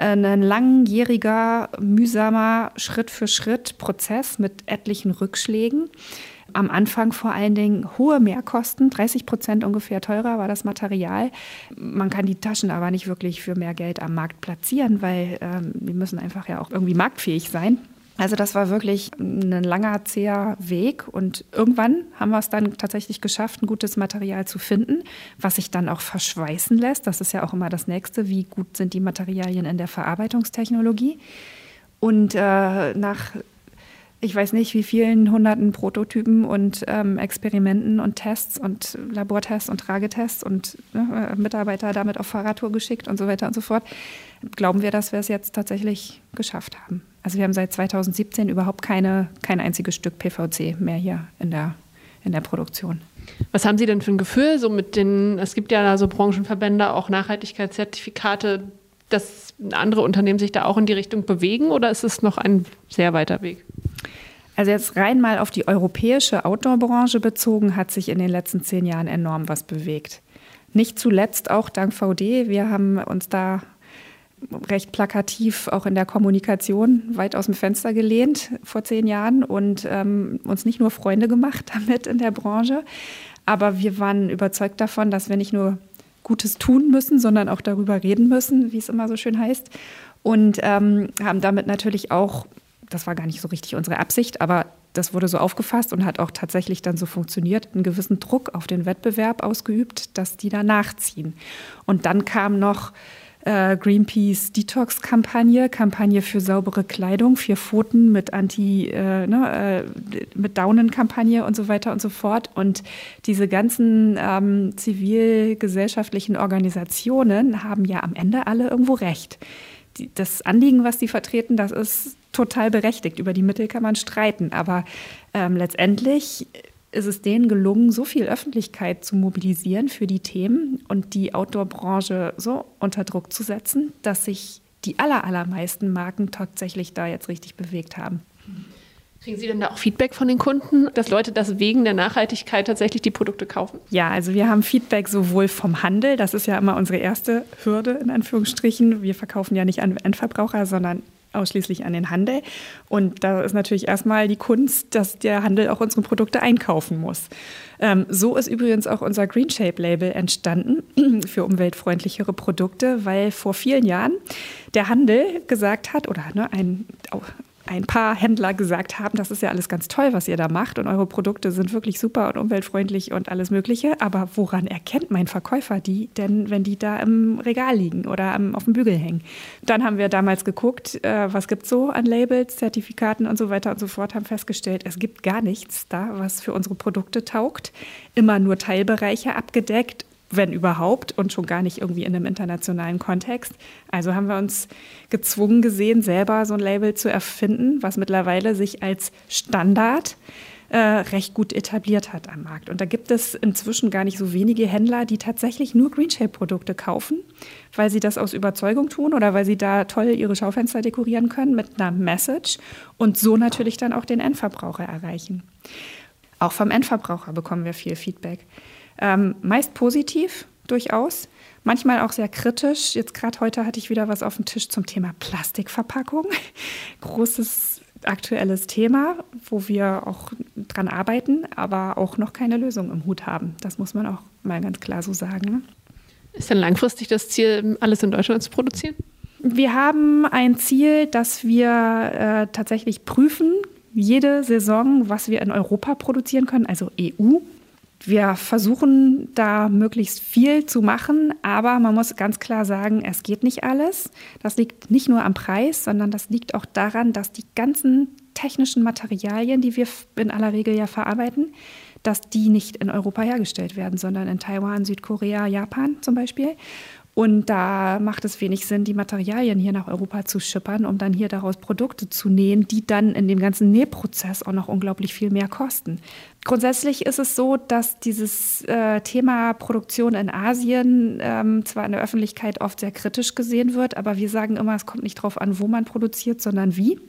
Speaker 4: ein langjähriger, mühsamer Schritt für Schritt Prozess mit etlichen Rückschlägen. Am Anfang vor allen Dingen hohe Mehrkosten, 30 Prozent ungefähr teurer war das Material. Man kann die Taschen aber nicht wirklich für mehr Geld am Markt platzieren, weil ähm, die müssen einfach ja auch irgendwie marktfähig sein. Also das war wirklich ein langer, zäher Weg und irgendwann haben wir es dann tatsächlich geschafft, ein gutes Material zu finden, was sich dann auch verschweißen lässt. Das ist ja auch immer das Nächste, wie gut sind die Materialien in der Verarbeitungstechnologie. Und äh, nach ich weiß nicht, wie vielen hunderten Prototypen und ähm, Experimenten und Tests und Labortests und Tragetests und äh, Mitarbeiter damit auf Fahrradtour geschickt und so weiter und so fort, glauben wir, dass wir es jetzt tatsächlich geschafft haben. Also wir haben seit 2017 überhaupt keine, kein einziges Stück PVC mehr hier in der, in der Produktion.
Speaker 2: Was haben Sie denn für ein Gefühl? So mit den, es gibt ja da so Branchenverbände, auch Nachhaltigkeitszertifikate, dass andere Unternehmen sich da auch in die Richtung bewegen oder ist es noch ein sehr weiter Weg?
Speaker 4: Also jetzt rein mal auf die europäische Outdoor-Branche bezogen, hat sich in den letzten zehn Jahren enorm was bewegt. Nicht zuletzt auch dank VD. Wir haben uns da recht plakativ auch in der Kommunikation weit aus dem Fenster gelehnt vor zehn Jahren und ähm, uns nicht nur Freunde gemacht damit in der Branche, aber wir waren überzeugt davon, dass wir nicht nur Gutes tun müssen, sondern auch darüber reden müssen, wie es immer so schön heißt. Und ähm, haben damit natürlich auch, das war gar nicht so richtig unsere Absicht, aber das wurde so aufgefasst und hat auch tatsächlich dann so funktioniert, einen gewissen Druck auf den Wettbewerb ausgeübt, dass die da nachziehen. Und dann kam noch äh, Greenpeace Detox-Kampagne, Kampagne für saubere Kleidung, vier Pfoten mit Anti, äh, ne, äh, mit Daunen-Kampagne und so weiter und so fort. Und diese ganzen ähm, zivilgesellschaftlichen Organisationen haben ja am Ende alle irgendwo recht. Die, das Anliegen, was sie vertreten, das ist total berechtigt. Über die Mittel kann man streiten. Aber ähm, letztendlich ist es denen gelungen, so viel Öffentlichkeit zu mobilisieren für die Themen und die Outdoor-Branche so unter Druck zu setzen, dass sich die aller, allermeisten Marken tatsächlich da jetzt richtig bewegt haben.
Speaker 2: Kriegen Sie denn da auch Feedback von den Kunden, dass Leute das wegen der Nachhaltigkeit tatsächlich die Produkte kaufen?
Speaker 4: Ja, also wir haben Feedback sowohl vom Handel, das ist ja immer unsere erste Hürde in Anführungsstrichen. Wir verkaufen ja nicht an Endverbraucher, sondern ausschließlich an den Handel. Und da ist natürlich erstmal die Kunst, dass der Handel auch unsere Produkte einkaufen muss. Ähm, so ist übrigens auch unser Green Shape Label entstanden für umweltfreundlichere Produkte, weil vor vielen Jahren der Handel gesagt hat, oder ne, ein ein paar Händler gesagt haben, das ist ja alles ganz toll, was ihr da macht und eure Produkte sind wirklich super und umweltfreundlich und alles Mögliche. Aber woran erkennt mein Verkäufer die denn, wenn die da im Regal liegen oder auf dem Bügel hängen? Dann haben wir damals geguckt, äh, was gibt es so an Labels, Zertifikaten und so weiter und so fort, haben festgestellt, es gibt gar nichts da, was für unsere Produkte taugt. Immer nur Teilbereiche abgedeckt wenn überhaupt, und schon gar nicht irgendwie in einem internationalen Kontext. Also haben wir uns gezwungen gesehen, selber so ein Label zu erfinden, was mittlerweile sich als Standard äh, recht gut etabliert hat am Markt. Und da gibt es inzwischen gar nicht so wenige Händler, die tatsächlich nur Greenshape-Produkte kaufen, weil sie das aus Überzeugung tun oder weil sie da toll ihre Schaufenster dekorieren können mit einer Message und so natürlich dann auch den Endverbraucher erreichen. Auch vom Endverbraucher bekommen wir viel Feedback. Ähm, meist positiv, durchaus. Manchmal auch sehr kritisch. Jetzt gerade heute hatte ich wieder was auf dem Tisch zum Thema Plastikverpackung. Großes aktuelles Thema, wo wir auch dran arbeiten, aber auch noch keine Lösung im Hut haben. Das muss man auch mal ganz klar so sagen. Ne?
Speaker 2: Ist denn langfristig das Ziel, alles in Deutschland zu produzieren?
Speaker 4: Wir haben ein Ziel, dass wir äh, tatsächlich prüfen, jede Saison, was wir in Europa produzieren können, also EU. Wir versuchen da möglichst viel zu machen, aber man muss ganz klar sagen, es geht nicht alles. Das liegt nicht nur am Preis, sondern das liegt auch daran, dass die ganzen technischen Materialien, die wir in aller Regel ja verarbeiten, dass die nicht in Europa hergestellt werden, sondern in Taiwan, Südkorea, Japan zum Beispiel. Und da macht es wenig Sinn, die Materialien hier nach Europa zu schippern, um dann hier daraus Produkte zu nähen, die dann in dem ganzen Nähprozess auch noch unglaublich viel mehr kosten. Grundsätzlich ist es so, dass dieses äh, Thema Produktion in Asien ähm, zwar in der Öffentlichkeit oft sehr kritisch gesehen wird, aber wir sagen immer, es kommt nicht darauf an, wo man produziert, sondern wie.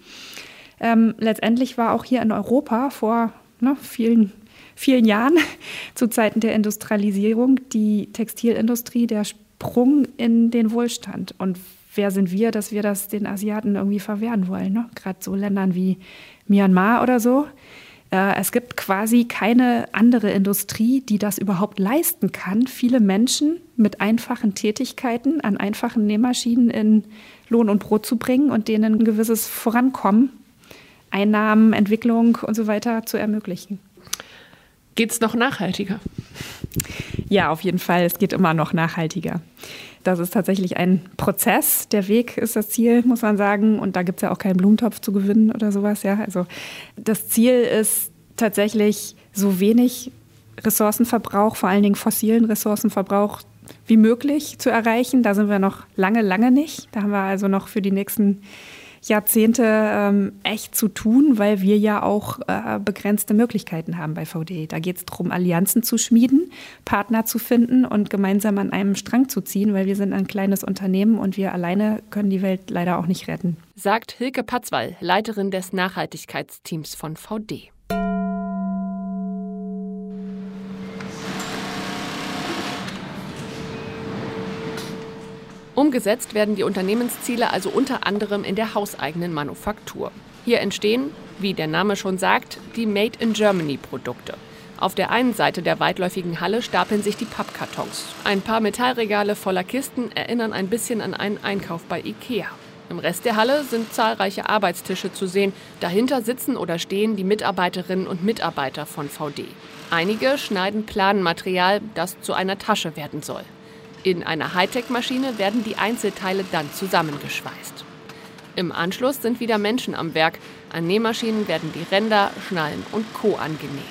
Speaker 4: Ähm, letztendlich war auch hier in Europa vor ne, vielen vielen Jahren zu Zeiten der Industrialisierung die Textilindustrie der Sprung in den Wohlstand. Und wer sind wir, dass wir das den Asiaten irgendwie verwehren wollen? Ne? Gerade so Ländern wie Myanmar oder so. Äh, es gibt quasi keine andere Industrie, die das überhaupt leisten kann, viele Menschen mit einfachen Tätigkeiten an einfachen Nähmaschinen in Lohn und Brot zu bringen und denen ein gewisses Vorankommen, Einnahmen, Entwicklung und so weiter zu ermöglichen.
Speaker 2: Geht es noch nachhaltiger?
Speaker 4: Ja, auf jeden Fall. Es geht immer noch nachhaltiger. Das ist tatsächlich ein Prozess. Der Weg ist das Ziel, muss man sagen. Und da gibt es ja auch keinen Blumentopf zu gewinnen oder sowas. Ja, also das Ziel ist tatsächlich so wenig Ressourcenverbrauch, vor allen Dingen fossilen Ressourcenverbrauch wie möglich zu erreichen. Da sind wir noch lange, lange nicht. Da haben wir also noch für die nächsten Jahrzehnte ähm, echt zu tun, weil wir ja auch äh, begrenzte Möglichkeiten haben bei VD. Da geht es darum, Allianzen zu schmieden, Partner zu finden und gemeinsam an einem Strang zu ziehen, weil wir sind ein kleines Unternehmen und wir alleine können die Welt leider auch nicht retten.
Speaker 2: Sagt Hilke Patzwall, Leiterin des Nachhaltigkeitsteams von VD. Umgesetzt werden die Unternehmensziele also unter anderem in der hauseigenen Manufaktur. Hier entstehen, wie der Name schon sagt, die Made in Germany Produkte. Auf der einen Seite der weitläufigen Halle stapeln sich die Pappkartons. Ein paar Metallregale voller Kisten erinnern ein bisschen an einen Einkauf bei Ikea. Im Rest der Halle sind zahlreiche Arbeitstische zu sehen. Dahinter sitzen oder stehen die Mitarbeiterinnen und Mitarbeiter von VD. Einige schneiden Planmaterial, das zu einer Tasche werden soll. In einer Hightech-Maschine werden die Einzelteile dann zusammengeschweißt. Im Anschluss sind wieder Menschen am Werk. An Nähmaschinen werden die Ränder, Schnallen und Co. angenäht.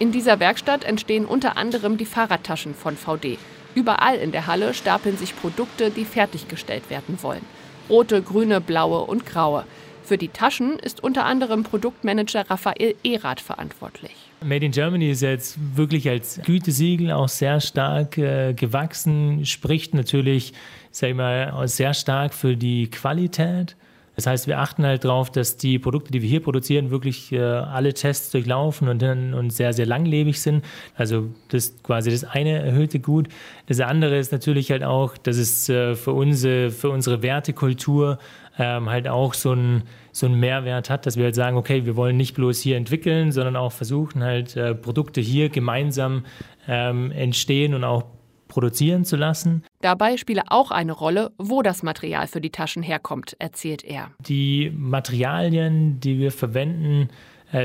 Speaker 2: In dieser Werkstatt entstehen unter anderem die Fahrradtaschen von VD. Überall in der Halle stapeln sich Produkte, die fertiggestellt werden wollen. Rote, grüne, blaue und graue. Für die Taschen ist unter anderem Produktmanager Raphael Erath verantwortlich.
Speaker 5: Made in Germany ist jetzt wirklich als Gütesiegel auch sehr stark äh, gewachsen, spricht natürlich, sag ich mal, sehr stark für die Qualität. Das heißt, wir achten halt darauf, dass die Produkte, die wir hier produzieren, wirklich äh, alle Tests durchlaufen und, und sehr, sehr langlebig sind. Also das ist quasi das eine erhöhte Gut. Das andere ist natürlich halt auch, dass es äh, für, unsere, für unsere Wertekultur ähm, halt auch so ein so einen Mehrwert hat, dass wir halt sagen, okay, wir wollen nicht bloß hier entwickeln, sondern auch versuchen halt äh, Produkte hier gemeinsam ähm, entstehen und auch produzieren zu lassen.
Speaker 2: Dabei spiele auch eine Rolle, wo das Material für die Taschen herkommt, erzählt er.
Speaker 5: Die Materialien, die wir verwenden,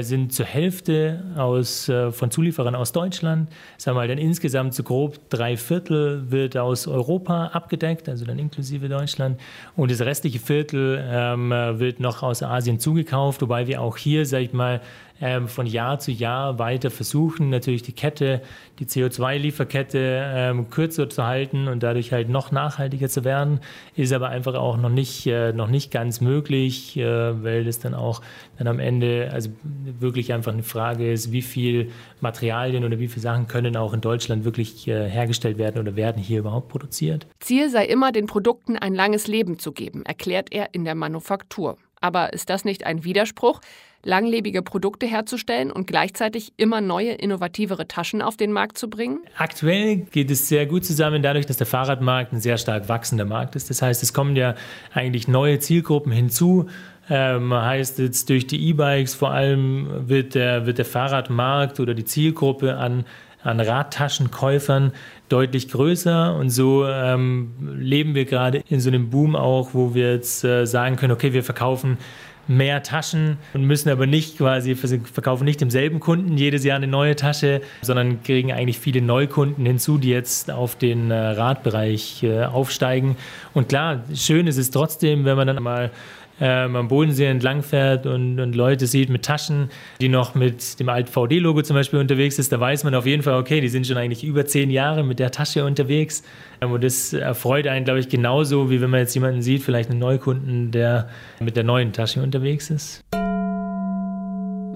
Speaker 5: sind zur Hälfte aus, äh, von Zulieferern aus Deutschland. Sagen wir mal, dann insgesamt so grob drei Viertel wird aus Europa abgedeckt, also dann inklusive Deutschland. Und das restliche Viertel ähm, wird noch aus Asien zugekauft, wobei wir auch hier, sag ich mal, ähm, von Jahr zu Jahr weiter versuchen, natürlich die Kette, die CO2-Lieferkette ähm, kürzer zu halten und dadurch halt noch nachhaltiger zu werden, ist aber einfach auch noch nicht, äh, noch nicht ganz möglich, äh, weil das dann auch dann am Ende also wirklich einfach eine Frage ist, wie viel Materialien oder wie viele Sachen können auch in Deutschland wirklich äh, hergestellt werden oder werden hier überhaupt produziert.
Speaker 2: Ziel sei immer, den Produkten ein langes Leben zu geben, erklärt er in der Manufaktur. Aber ist das nicht ein Widerspruch? Langlebige Produkte herzustellen und gleichzeitig immer neue, innovativere Taschen auf den Markt zu bringen?
Speaker 5: Aktuell geht es sehr gut zusammen, dadurch, dass der Fahrradmarkt ein sehr stark wachsender Markt ist. Das heißt, es kommen ja eigentlich neue Zielgruppen hinzu. Ähm, heißt jetzt durch die E-Bikes vor allem wird der, wird der Fahrradmarkt oder die Zielgruppe an, an Radtaschenkäufern deutlich größer und so ähm, leben wir gerade in so einem Boom auch, wo wir jetzt äh, sagen können, okay, wir verkaufen mehr Taschen und müssen aber nicht quasi, verkaufen nicht demselben Kunden jedes Jahr eine neue Tasche, sondern kriegen eigentlich viele Neukunden hinzu, die jetzt auf den äh, Radbereich äh, aufsteigen. Und klar, schön ist es trotzdem, wenn man dann mal ähm, am Bodensee entlang fährt und, und, Leute sieht mit Taschen, die noch mit dem alten VD-Logo zum Beispiel unterwegs ist, da weiß man auf jeden Fall, okay, die sind schon eigentlich über zehn Jahre mit der Tasche unterwegs. Ähm, und das erfreut einen, glaube ich, genauso, wie wenn man jetzt jemanden sieht, vielleicht einen Neukunden, der mit der neuen Tasche unterwegs ist.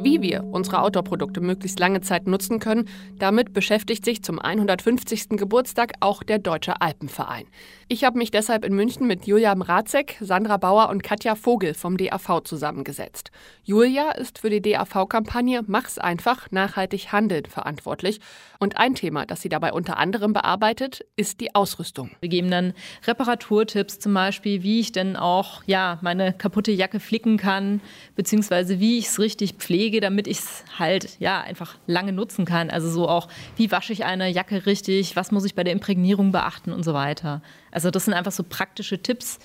Speaker 2: Wie wir unsere Outdoor-Produkte möglichst lange Zeit nutzen können, damit beschäftigt sich zum 150. Geburtstag auch der Deutsche Alpenverein. Ich habe mich deshalb in München mit Julia Mrazek, Sandra Bauer und Katja Vogel vom DAV zusammengesetzt. Julia ist für die DAV-Kampagne Mach's einfach, nachhaltig handeln verantwortlich. Und ein Thema, das sie dabei unter anderem bearbeitet, ist die Ausrüstung.
Speaker 6: Wir geben dann Reparaturtipps, zum Beispiel, wie ich denn auch ja, meine kaputte Jacke flicken kann, beziehungsweise wie ich es richtig pflege, damit ich es halt ja, einfach lange nutzen kann. Also so auch, wie wasche ich eine Jacke richtig, was muss ich bei der Imprägnierung beachten und so weiter. Also das sind einfach so praktische Tipps,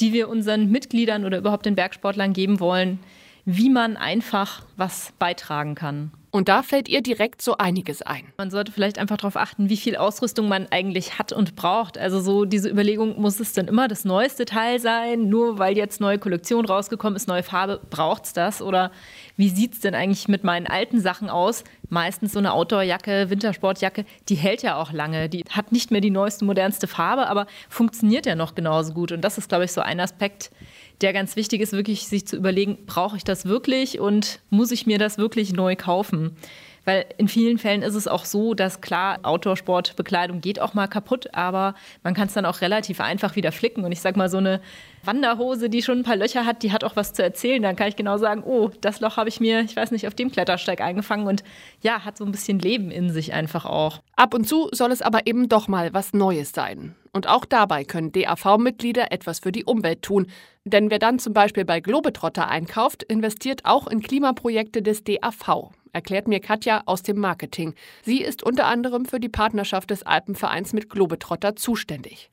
Speaker 6: die wir unseren Mitgliedern oder überhaupt den Bergsportlern geben wollen, wie man einfach was beitragen kann.
Speaker 2: Und da fällt ihr direkt so einiges ein.
Speaker 6: Man sollte vielleicht einfach darauf achten, wie viel Ausrüstung man eigentlich hat und braucht. Also so diese Überlegung, muss es denn immer das neueste Teil sein? Nur weil jetzt neue Kollektion rausgekommen ist, neue Farbe, braucht es das? Oder wie sieht es denn eigentlich mit meinen alten Sachen aus? Meistens so eine Outdoorjacke, Wintersportjacke, die hält ja auch lange. Die hat nicht mehr die neueste, modernste Farbe, aber funktioniert ja noch genauso gut. Und das ist, glaube ich, so ein Aspekt, der ganz wichtig ist, wirklich sich zu überlegen, brauche ich das wirklich und muss ich mir das wirklich neu kaufen? Weil in vielen Fällen ist es auch so, dass klar, Outdoor-Sportbekleidung geht auch mal kaputt, aber man kann es dann auch relativ einfach wieder flicken. Und ich sag mal, so eine Wanderhose, die schon ein paar Löcher hat, die hat auch was zu erzählen. Dann kann ich genau sagen, oh, das Loch habe ich mir, ich weiß nicht, auf dem Klettersteig eingefangen und ja, hat so ein bisschen Leben in sich einfach auch.
Speaker 2: Ab und zu soll es aber eben doch mal was Neues sein. Und auch dabei können DAV-Mitglieder etwas für die Umwelt tun. Denn wer dann zum Beispiel bei Globetrotter einkauft, investiert auch in Klimaprojekte des DAV erklärt mir Katja aus dem Marketing. Sie ist unter anderem für die Partnerschaft des Alpenvereins mit Globetrotter zuständig.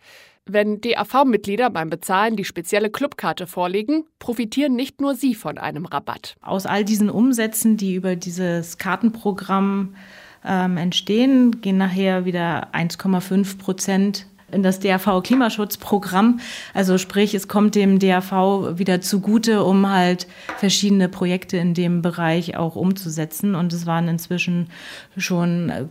Speaker 2: Wenn DAV-Mitglieder beim Bezahlen die spezielle Clubkarte vorlegen, profitieren nicht nur sie von einem Rabatt.
Speaker 7: Aus all diesen Umsätzen, die über dieses Kartenprogramm ähm, entstehen, gehen nachher wieder 1,5 Prozent in das DRV-Klimaschutzprogramm. Also sprich, es kommt dem DRV wieder zugute, um halt verschiedene Projekte in dem Bereich auch umzusetzen. Und es waren inzwischen schon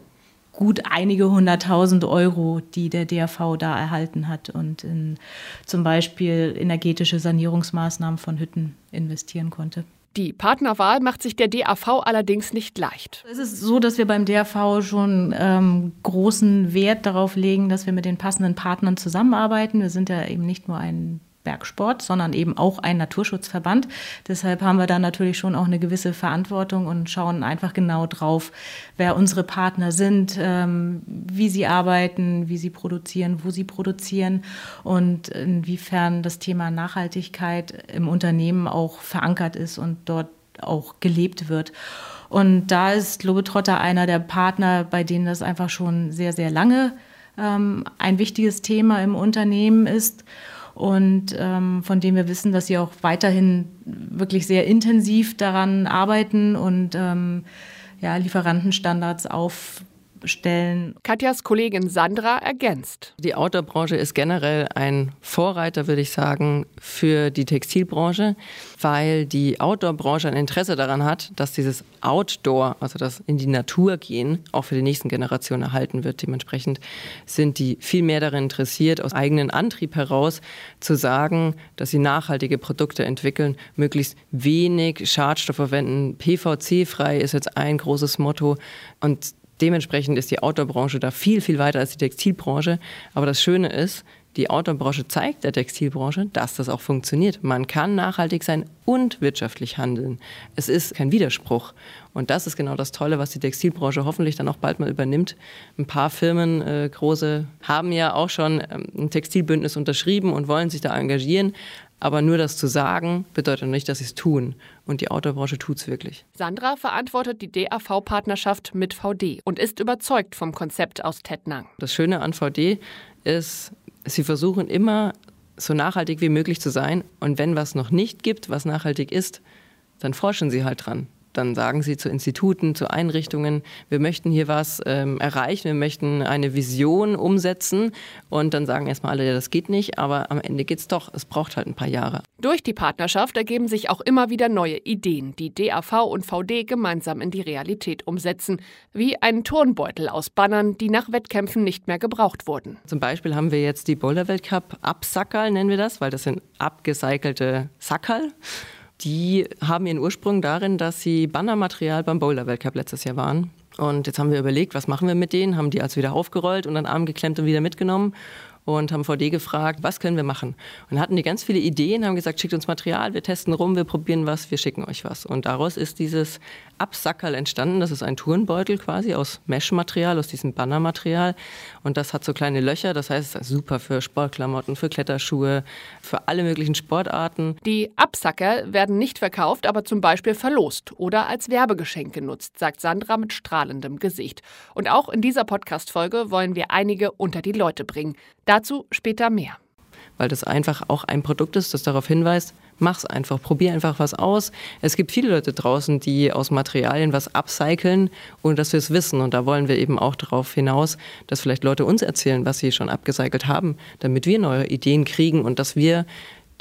Speaker 7: gut einige hunderttausend Euro, die der DRV da erhalten hat und in zum Beispiel energetische Sanierungsmaßnahmen von Hütten investieren konnte.
Speaker 2: Die Partnerwahl macht sich der DAV allerdings nicht leicht.
Speaker 7: Es ist so, dass wir beim DAV schon ähm, großen Wert darauf legen, dass wir mit den passenden Partnern zusammenarbeiten. Wir sind ja eben nicht nur ein Bergsport, sondern eben auch ein Naturschutzverband. Deshalb haben wir da natürlich schon auch eine gewisse Verantwortung und schauen einfach genau drauf, wer unsere Partner sind, ähm, wie sie arbeiten, wie sie produzieren, wo sie produzieren und inwiefern das Thema Nachhaltigkeit im Unternehmen auch verankert ist und dort auch gelebt wird. Und da ist Globetrotter einer der Partner, bei denen das einfach schon sehr, sehr lange ähm, ein wichtiges Thema im Unternehmen ist und ähm, von dem wir wissen, dass sie auch weiterhin wirklich sehr intensiv daran arbeiten und ähm, ja, Lieferantenstandards auf stellen.
Speaker 2: Katjas Kollegin Sandra ergänzt.
Speaker 8: Die Outdoor-Branche ist generell ein Vorreiter, würde ich sagen, für die Textilbranche, weil die Outdoor-Branche ein Interesse daran hat, dass dieses Outdoor, also das in die Natur gehen, auch für die nächsten Generationen erhalten wird. Dementsprechend sind die viel mehr daran interessiert, aus eigenem Antrieb heraus zu sagen, dass sie nachhaltige Produkte entwickeln, möglichst wenig Schadstoff verwenden. PVC-frei ist jetzt ein großes Motto. Und Dementsprechend ist die Outdoor-Branche da viel, viel weiter als die Textilbranche. Aber das Schöne ist, die Outdoor-Branche zeigt der Textilbranche, dass das auch funktioniert. Man kann nachhaltig sein und wirtschaftlich handeln. Es ist kein Widerspruch. Und das ist genau das Tolle, was die Textilbranche hoffentlich dann auch bald mal übernimmt. Ein paar Firmen, äh, große, haben ja auch schon ähm, ein Textilbündnis unterschrieben und wollen sich da engagieren. Aber nur das zu sagen, bedeutet nicht, dass sie es tun. Und die Autobranche tut es wirklich.
Speaker 2: Sandra verantwortet die DAV-Partnerschaft mit VD und ist überzeugt vom Konzept aus Tettnang.
Speaker 8: Das Schöne an VD ist, sie versuchen immer so nachhaltig wie möglich zu sein. Und wenn was noch nicht gibt, was nachhaltig ist, dann forschen sie halt dran dann sagen sie zu Instituten, zu Einrichtungen, wir möchten hier was ähm, erreichen, wir möchten eine Vision umsetzen und dann sagen erstmal alle, ja, das geht nicht, aber am Ende geht es doch. Es braucht halt ein paar Jahre.
Speaker 2: Durch die Partnerschaft ergeben sich auch immer wieder neue Ideen, die DAV und VD gemeinsam in die Realität umsetzen, wie einen Turnbeutel aus Bannern, die nach Wettkämpfen nicht mehr gebraucht wurden.
Speaker 8: Zum Beispiel haben wir jetzt die Boulder Weltcup Absackerl, nennen wir das, weil das sind abgecycelte Sackerl die haben ihren Ursprung darin, dass sie Bannermaterial beim Boulder Weltcup letztes Jahr waren. Und jetzt haben wir überlegt, was machen wir mit denen, haben die also wieder aufgerollt und dann Arm geklemmt und wieder mitgenommen und haben VD gefragt, was können wir machen? Und hatten die ganz viele Ideen, haben gesagt, schickt uns Material, wir testen rum, wir probieren was, wir schicken euch was. Und daraus ist dieses Absackerl entstanden. Das ist ein Turnbeutel quasi aus Mesh-Material, aus diesem Bannermaterial. Und das hat so kleine Löcher, das heißt, es ist super für Sportklamotten, für Kletterschuhe, für alle möglichen Sportarten.
Speaker 2: Die Absacker werden nicht verkauft, aber zum Beispiel verlost oder als Werbegeschenk genutzt, sagt Sandra mit strahlendem Gesicht. Und auch in dieser Podcast-Folge wollen wir einige unter die Leute bringen. Dazu später mehr.
Speaker 8: Weil das einfach auch ein Produkt ist, das darauf hinweist, mach's einfach, probier einfach was aus. Es gibt viele Leute draußen, die aus Materialien was upcyclen, ohne dass wir es wissen. Und da wollen wir eben auch darauf hinaus, dass vielleicht Leute uns erzählen, was sie schon abgecycelt haben, damit wir neue Ideen kriegen und dass wir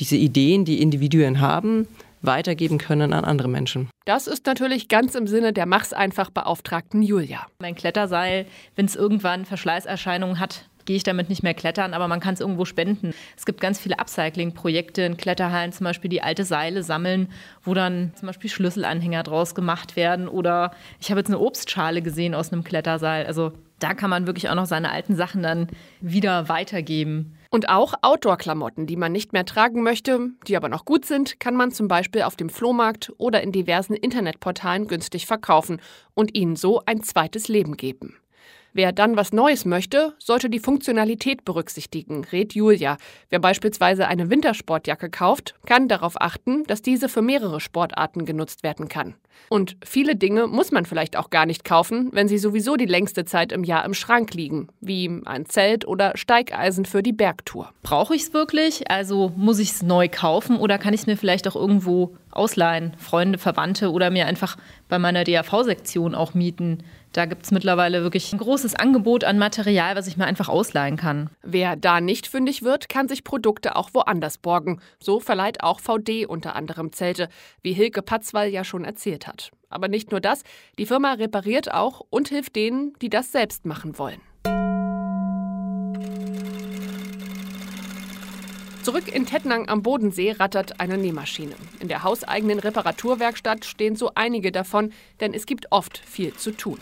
Speaker 8: diese Ideen, die Individuen haben, weitergeben können an andere Menschen.
Speaker 2: Das ist natürlich ganz im Sinne der Mach's einfach Beauftragten Julia.
Speaker 6: Mein Kletterseil, wenn es irgendwann Verschleißerscheinungen hat, gehe ich damit nicht mehr klettern, aber man kann es irgendwo spenden. Es gibt ganz viele Upcycling-Projekte in Kletterhallen, zum Beispiel die alte Seile sammeln, wo dann zum Beispiel Schlüsselanhänger draus gemacht werden. Oder ich habe jetzt eine Obstschale gesehen aus einem Kletterseil. Also da kann man wirklich auch noch seine alten Sachen dann wieder weitergeben.
Speaker 2: Und auch Outdoor-Klamotten, die man nicht mehr tragen möchte, die aber noch gut sind, kann man zum Beispiel auf dem Flohmarkt oder in diversen Internetportalen günstig verkaufen und ihnen so ein zweites Leben geben. Wer dann was Neues möchte, sollte die Funktionalität berücksichtigen, rät Julia. Wer beispielsweise eine Wintersportjacke kauft, kann darauf achten, dass diese für mehrere Sportarten genutzt werden kann. Und viele Dinge muss man vielleicht auch gar nicht kaufen, wenn sie sowieso die längste Zeit im Jahr im Schrank liegen, wie ein Zelt oder Steigeisen für die Bergtour.
Speaker 6: Brauche ich es wirklich? Also muss ich es neu kaufen oder kann ich es mir vielleicht auch irgendwo ausleihen? Freunde, Verwandte oder mir einfach bei meiner DAV-Sektion auch mieten? Da gibt es mittlerweile wirklich ein großes Angebot an Material, was ich mir einfach ausleihen kann.
Speaker 2: Wer da nicht fündig wird, kann sich Produkte auch woanders borgen. So verleiht auch VD unter anderem Zelte, wie Hilke Patzwall ja schon erzählt hat. Aber nicht nur das, die Firma repariert auch und hilft denen, die das selbst machen wollen. Zurück in Tettnang am Bodensee rattert eine Nähmaschine. In der hauseigenen Reparaturwerkstatt stehen so einige davon, denn es gibt oft viel zu tun.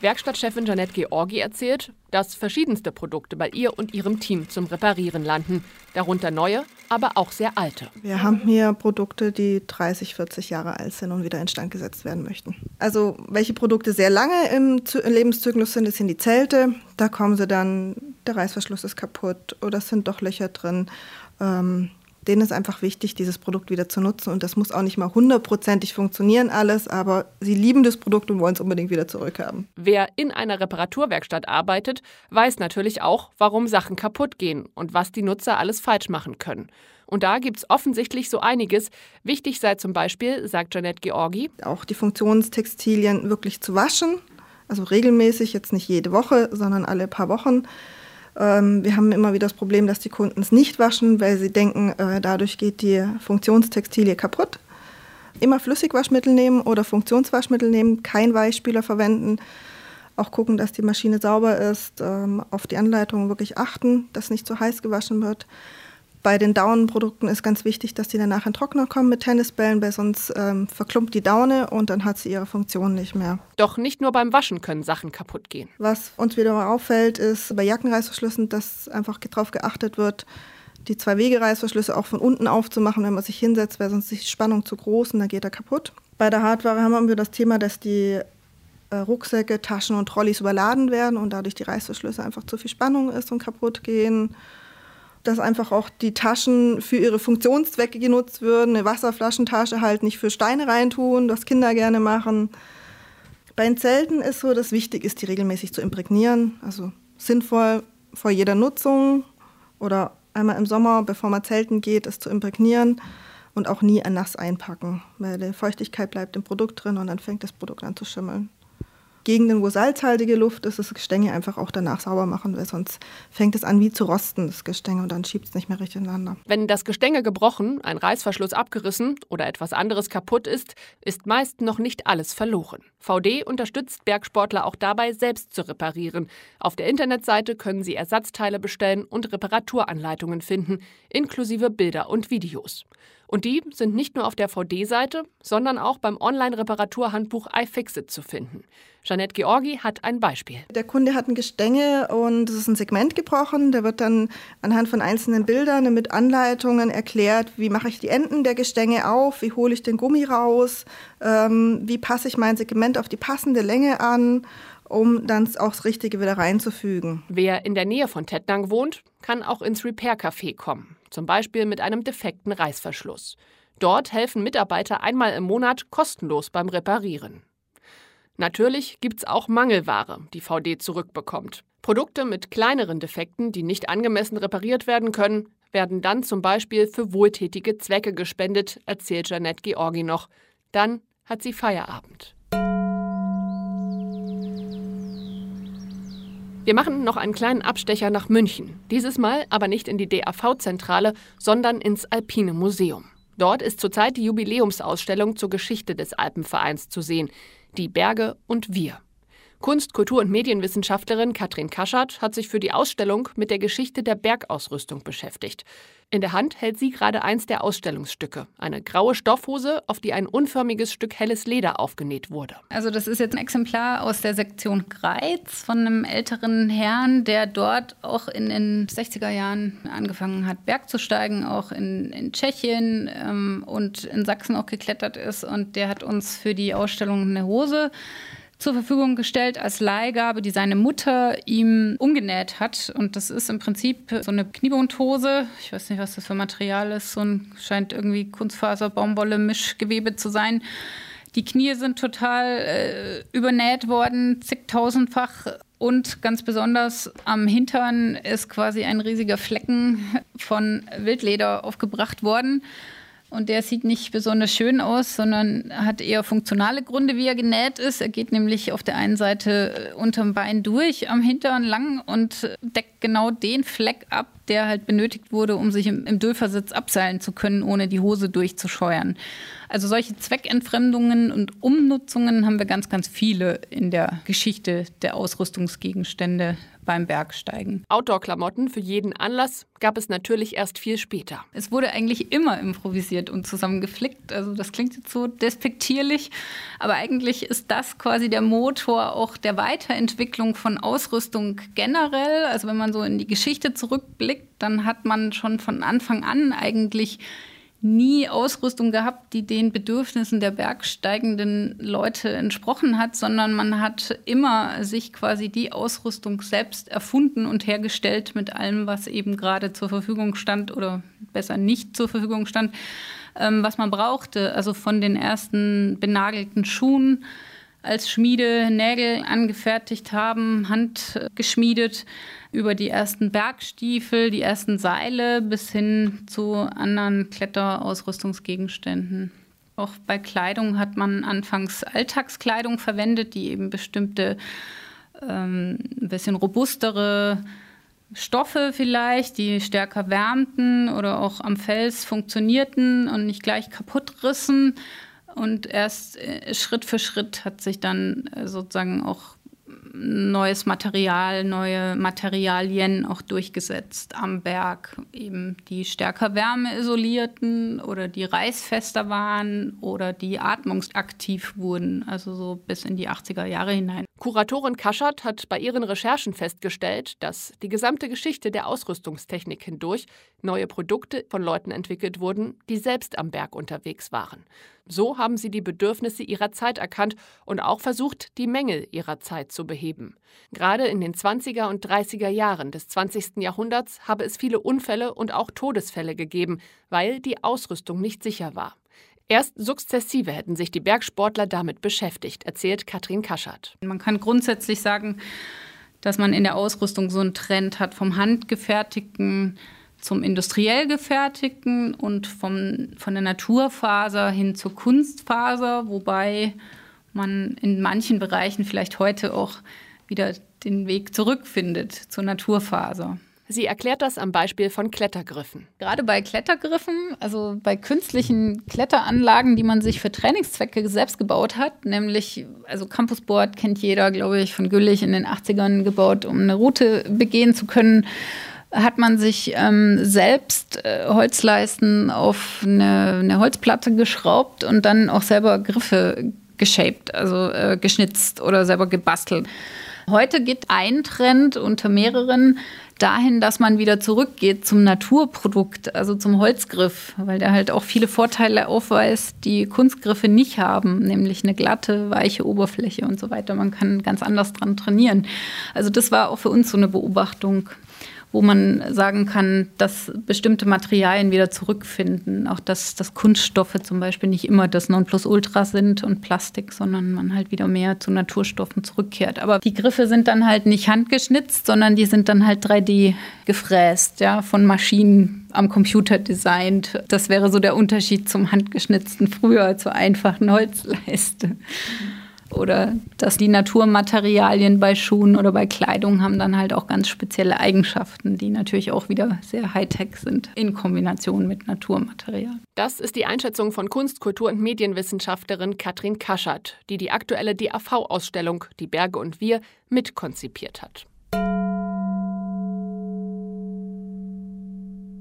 Speaker 2: Werkstattchefin Janette Georgi erzählt, dass verschiedenste Produkte bei ihr und ihrem Team zum Reparieren landen. Darunter neue, aber auch sehr alte.
Speaker 9: Wir haben hier Produkte, die 30, 40 Jahre alt sind und wieder instand gesetzt werden möchten. Also welche Produkte sehr lange im Lebenszyklus sind, das sind die Zelte. Da kommen sie dann, der Reißverschluss ist kaputt oder es sind doch Löcher drin. Ähm, denen ist einfach wichtig, dieses Produkt wieder zu nutzen. Und das muss auch nicht mal hundertprozentig funktionieren alles, aber sie lieben das Produkt und wollen es unbedingt wieder zurückhaben.
Speaker 2: Wer in einer Reparaturwerkstatt arbeitet, weiß natürlich auch, warum Sachen kaputt gehen und was die Nutzer alles falsch machen können. Und da gibt es offensichtlich so einiges. Wichtig sei zum Beispiel, sagt Janette Georgi,
Speaker 9: auch die Funktionstextilien wirklich zu waschen Also regelmäßig, jetzt nicht jede Woche, sondern alle paar Wochen. Ähm, wir haben immer wieder das Problem, dass die Kunden es nicht waschen, weil sie denken, äh, dadurch geht die Funktionstextilie kaputt. Immer Flüssigwaschmittel nehmen oder Funktionswaschmittel nehmen, kein Weichspüler verwenden. Auch gucken, dass die Maschine sauber ist, ähm, auf die Anleitungen wirklich achten, dass nicht zu heiß gewaschen wird. Bei den Daunenprodukten ist ganz wichtig, dass die danach in Trockner kommen mit Tennisbällen, weil sonst ähm, verklumpt die Daune und dann hat sie ihre Funktion nicht mehr.
Speaker 2: Doch nicht nur beim Waschen können Sachen kaputt gehen.
Speaker 9: Was uns wieder mal auffällt, ist bei Jackenreißverschlüssen, dass einfach darauf geachtet wird, die zwei Wegereißverschlüsse auch von unten aufzumachen, wenn man sich hinsetzt, weil sonst ist die Spannung zu groß und dann geht er kaputt. Bei der Hardware haben wir das Thema, dass die äh, Rucksäcke, Taschen und Trolleys überladen werden und dadurch die Reißverschlüsse einfach zu viel Spannung ist und kaputt gehen dass einfach auch die Taschen für ihre Funktionszwecke genutzt würden. Eine Wasserflaschentasche halt nicht für Steine reintun, das Kinder gerne machen. Bei den Zelten ist so, dass wichtig ist, die regelmäßig zu imprägnieren. Also sinnvoll vor jeder Nutzung oder einmal im Sommer, bevor man zelten geht, es zu imprägnieren und auch nie nass einpacken, weil die Feuchtigkeit bleibt im Produkt drin und dann fängt das Produkt an zu schimmeln. Gegenden, wo salzhaltige Luft ist, das Gestänge einfach auch danach sauber machen, weil sonst fängt es an wie zu rosten, das Gestänge, und dann schiebt es nicht mehr richtig ineinander.
Speaker 2: Wenn das Gestänge gebrochen, ein Reißverschluss abgerissen oder etwas anderes kaputt ist, ist meist noch nicht alles verloren. VD unterstützt Bergsportler auch dabei, selbst zu reparieren. Auf der Internetseite können sie Ersatzteile bestellen und Reparaturanleitungen finden, inklusive Bilder und Videos. Und die sind nicht nur auf der VD-Seite, sondern auch beim Online-Reparaturhandbuch iFixit zu finden. Jeanette Georgi hat ein Beispiel.
Speaker 9: Der Kunde hat ein Gestänge und es ist ein Segment gebrochen. Da wird dann anhand von einzelnen Bildern mit Anleitungen erklärt, wie mache ich die Enden der Gestänge auf, wie hole ich den Gummi raus, ähm, wie passe ich mein Segment auf die passende Länge an um dann auch das Richtige wieder reinzufügen.
Speaker 2: Wer in der Nähe von Tettnang wohnt, kann auch ins Repair-Café kommen zum Beispiel mit einem defekten Reißverschluss. Dort helfen Mitarbeiter einmal im Monat kostenlos beim Reparieren. Natürlich gibt es auch Mangelware, die VD zurückbekommt. Produkte mit kleineren Defekten, die nicht angemessen repariert werden können, werden dann zum Beispiel für wohltätige Zwecke gespendet, erzählt Janette Georgi noch. Dann hat sie Feierabend. Wir machen noch einen kleinen Abstecher nach München. Dieses Mal aber nicht in die DAV-Zentrale, sondern ins Alpine Museum. Dort ist zurzeit die Jubiläumsausstellung zur Geschichte des Alpenvereins zu sehen. Die Berge und wir. Kunst-, Kultur- und Medienwissenschaftlerin Katrin Kaschert hat sich für die Ausstellung mit der Geschichte der Bergausrüstung beschäftigt. In der Hand hält sie gerade eins der Ausstellungsstücke, eine graue Stoffhose, auf die ein unförmiges Stück helles Leder aufgenäht wurde.
Speaker 10: Also das ist jetzt ein Exemplar aus der Sektion Greiz von einem älteren Herrn, der dort auch in den 60er Jahren angefangen hat, Berg zu steigen, auch in, in Tschechien ähm, und in Sachsen auch geklettert ist. Und der hat uns für die Ausstellung eine Hose zur Verfügung gestellt als Leihgabe, die seine Mutter ihm umgenäht hat. Und das ist im Prinzip so eine Kniebundhose. Ich weiß nicht, was das für Material ist. So ein scheint irgendwie Kunstfaser, Baumwolle, Mischgewebe zu sein. Die Knie sind total äh, übernäht worden, zigtausendfach. Und ganz besonders am Hintern ist quasi ein riesiger Flecken von Wildleder aufgebracht worden. Und der sieht nicht besonders schön aus, sondern hat eher funktionale Gründe, wie er genäht ist. Er geht nämlich auf der einen Seite unterm Bein durch, am Hintern lang und deckt genau den Fleck ab, der halt benötigt wurde, um sich im, im Dülfersitz abseilen zu können, ohne die Hose durchzuscheuern. Also solche Zweckentfremdungen und Umnutzungen haben wir ganz, ganz viele in der Geschichte der Ausrüstungsgegenstände beim Bergsteigen.
Speaker 2: Outdoor-Klamotten für jeden Anlass gab es natürlich erst viel später.
Speaker 10: Es wurde eigentlich immer improvisiert und zusammengeflickt. Also das klingt jetzt so despektierlich, aber eigentlich ist das quasi der Motor auch der Weiterentwicklung von Ausrüstung generell. Also wenn man so in die Geschichte zurückblickt, dann hat man schon von Anfang an eigentlich nie Ausrüstung gehabt, die den Bedürfnissen der bergsteigenden Leute entsprochen hat, sondern man hat immer sich quasi die Ausrüstung selbst erfunden und hergestellt mit allem, was eben gerade zur Verfügung stand oder besser nicht zur Verfügung stand, ähm, was man brauchte. Also von den ersten benagelten Schuhen als Schmiede Nägel angefertigt haben, handgeschmiedet über die ersten Bergstiefel, die ersten Seile bis hin zu anderen Kletterausrüstungsgegenständen. Auch bei Kleidung hat man anfangs Alltagskleidung verwendet, die eben bestimmte ähm, ein bisschen robustere Stoffe vielleicht, die stärker wärmten oder auch am Fels funktionierten und nicht gleich kaputt rissen. Und erst äh, Schritt für Schritt hat sich dann äh, sozusagen auch neues Material, neue Materialien auch durchgesetzt am Berg, eben die stärker Wärme isolierten oder die reißfester waren oder die atmungsaktiv wurden, also so bis in die 80er Jahre hinein.
Speaker 2: Kuratorin Kaschert hat bei ihren Recherchen festgestellt, dass die gesamte Geschichte der Ausrüstungstechnik hindurch neue Produkte von Leuten entwickelt wurden, die selbst am Berg unterwegs waren. So haben sie die Bedürfnisse ihrer Zeit erkannt und auch versucht, die Mängel ihrer Zeit zu beheben. Gerade in den 20er und 30er Jahren des 20. Jahrhunderts habe es viele Unfälle und auch Todesfälle gegeben, weil die Ausrüstung nicht sicher war. Erst sukzessive hätten sich die Bergsportler damit beschäftigt, erzählt Katrin Kaschert.
Speaker 10: Man kann grundsätzlich sagen, dass man in der Ausrüstung so einen Trend hat vom handgefertigten zum industriell gefertigten und vom, von der Naturfaser hin zur Kunstfaser, wobei man in manchen Bereichen vielleicht heute auch wieder den Weg zurückfindet zur Naturfaser.
Speaker 2: Sie erklärt das am Beispiel von Klettergriffen.
Speaker 10: Gerade bei Klettergriffen, also bei künstlichen Kletteranlagen, die man sich für Trainingszwecke selbst gebaut hat, nämlich, also Campusboard kennt jeder, glaube ich, von Güllich in den 80ern gebaut, um eine Route begehen zu können hat man sich ähm, selbst äh, Holzleisten auf eine, eine, Holzplatte geschraubt und dann auch selber Griffe geshaped, also äh, geschnitzt oder selber gebastelt. Heute geht ein Trend unter mehreren dahin, dass man wieder zurückgeht zum Naturprodukt, also zum Holzgriff, weil der halt auch viele Vorteile aufweist, die Kunstgriffe nicht haben, nämlich eine glatte, weiche Oberfläche und so weiter. Man kann ganz anders dran trainieren. Also das war auch für uns so eine Beobachtung wo man sagen kann, dass bestimmte Materialien wieder zurückfinden. Auch dass, dass Kunststoffe zum Beispiel nicht immer das Nonplusultra sind und Plastik, sondern man halt wieder mehr zu Naturstoffen zurückkehrt. Aber die Griffe sind dann halt nicht handgeschnitzt, sondern die sind dann halt 3D gefräst, ja, von Maschinen am Computer designt. Das wäre so der Unterschied zum handgeschnitzten früher, zur einfachen Holzleiste. Mhm. Oder dass die Naturmaterialien bei Schuhen oder bei Kleidung haben dann halt auch ganz spezielle Eigenschaften, die natürlich auch wieder sehr high-tech sind in Kombination mit Naturmaterial.
Speaker 2: Das ist die Einschätzung von Kunst-, Kultur- und Medienwissenschaftlerin Katrin Kaschert, die die aktuelle DAV-Ausstellung Die Berge und Wir mitkonzipiert hat.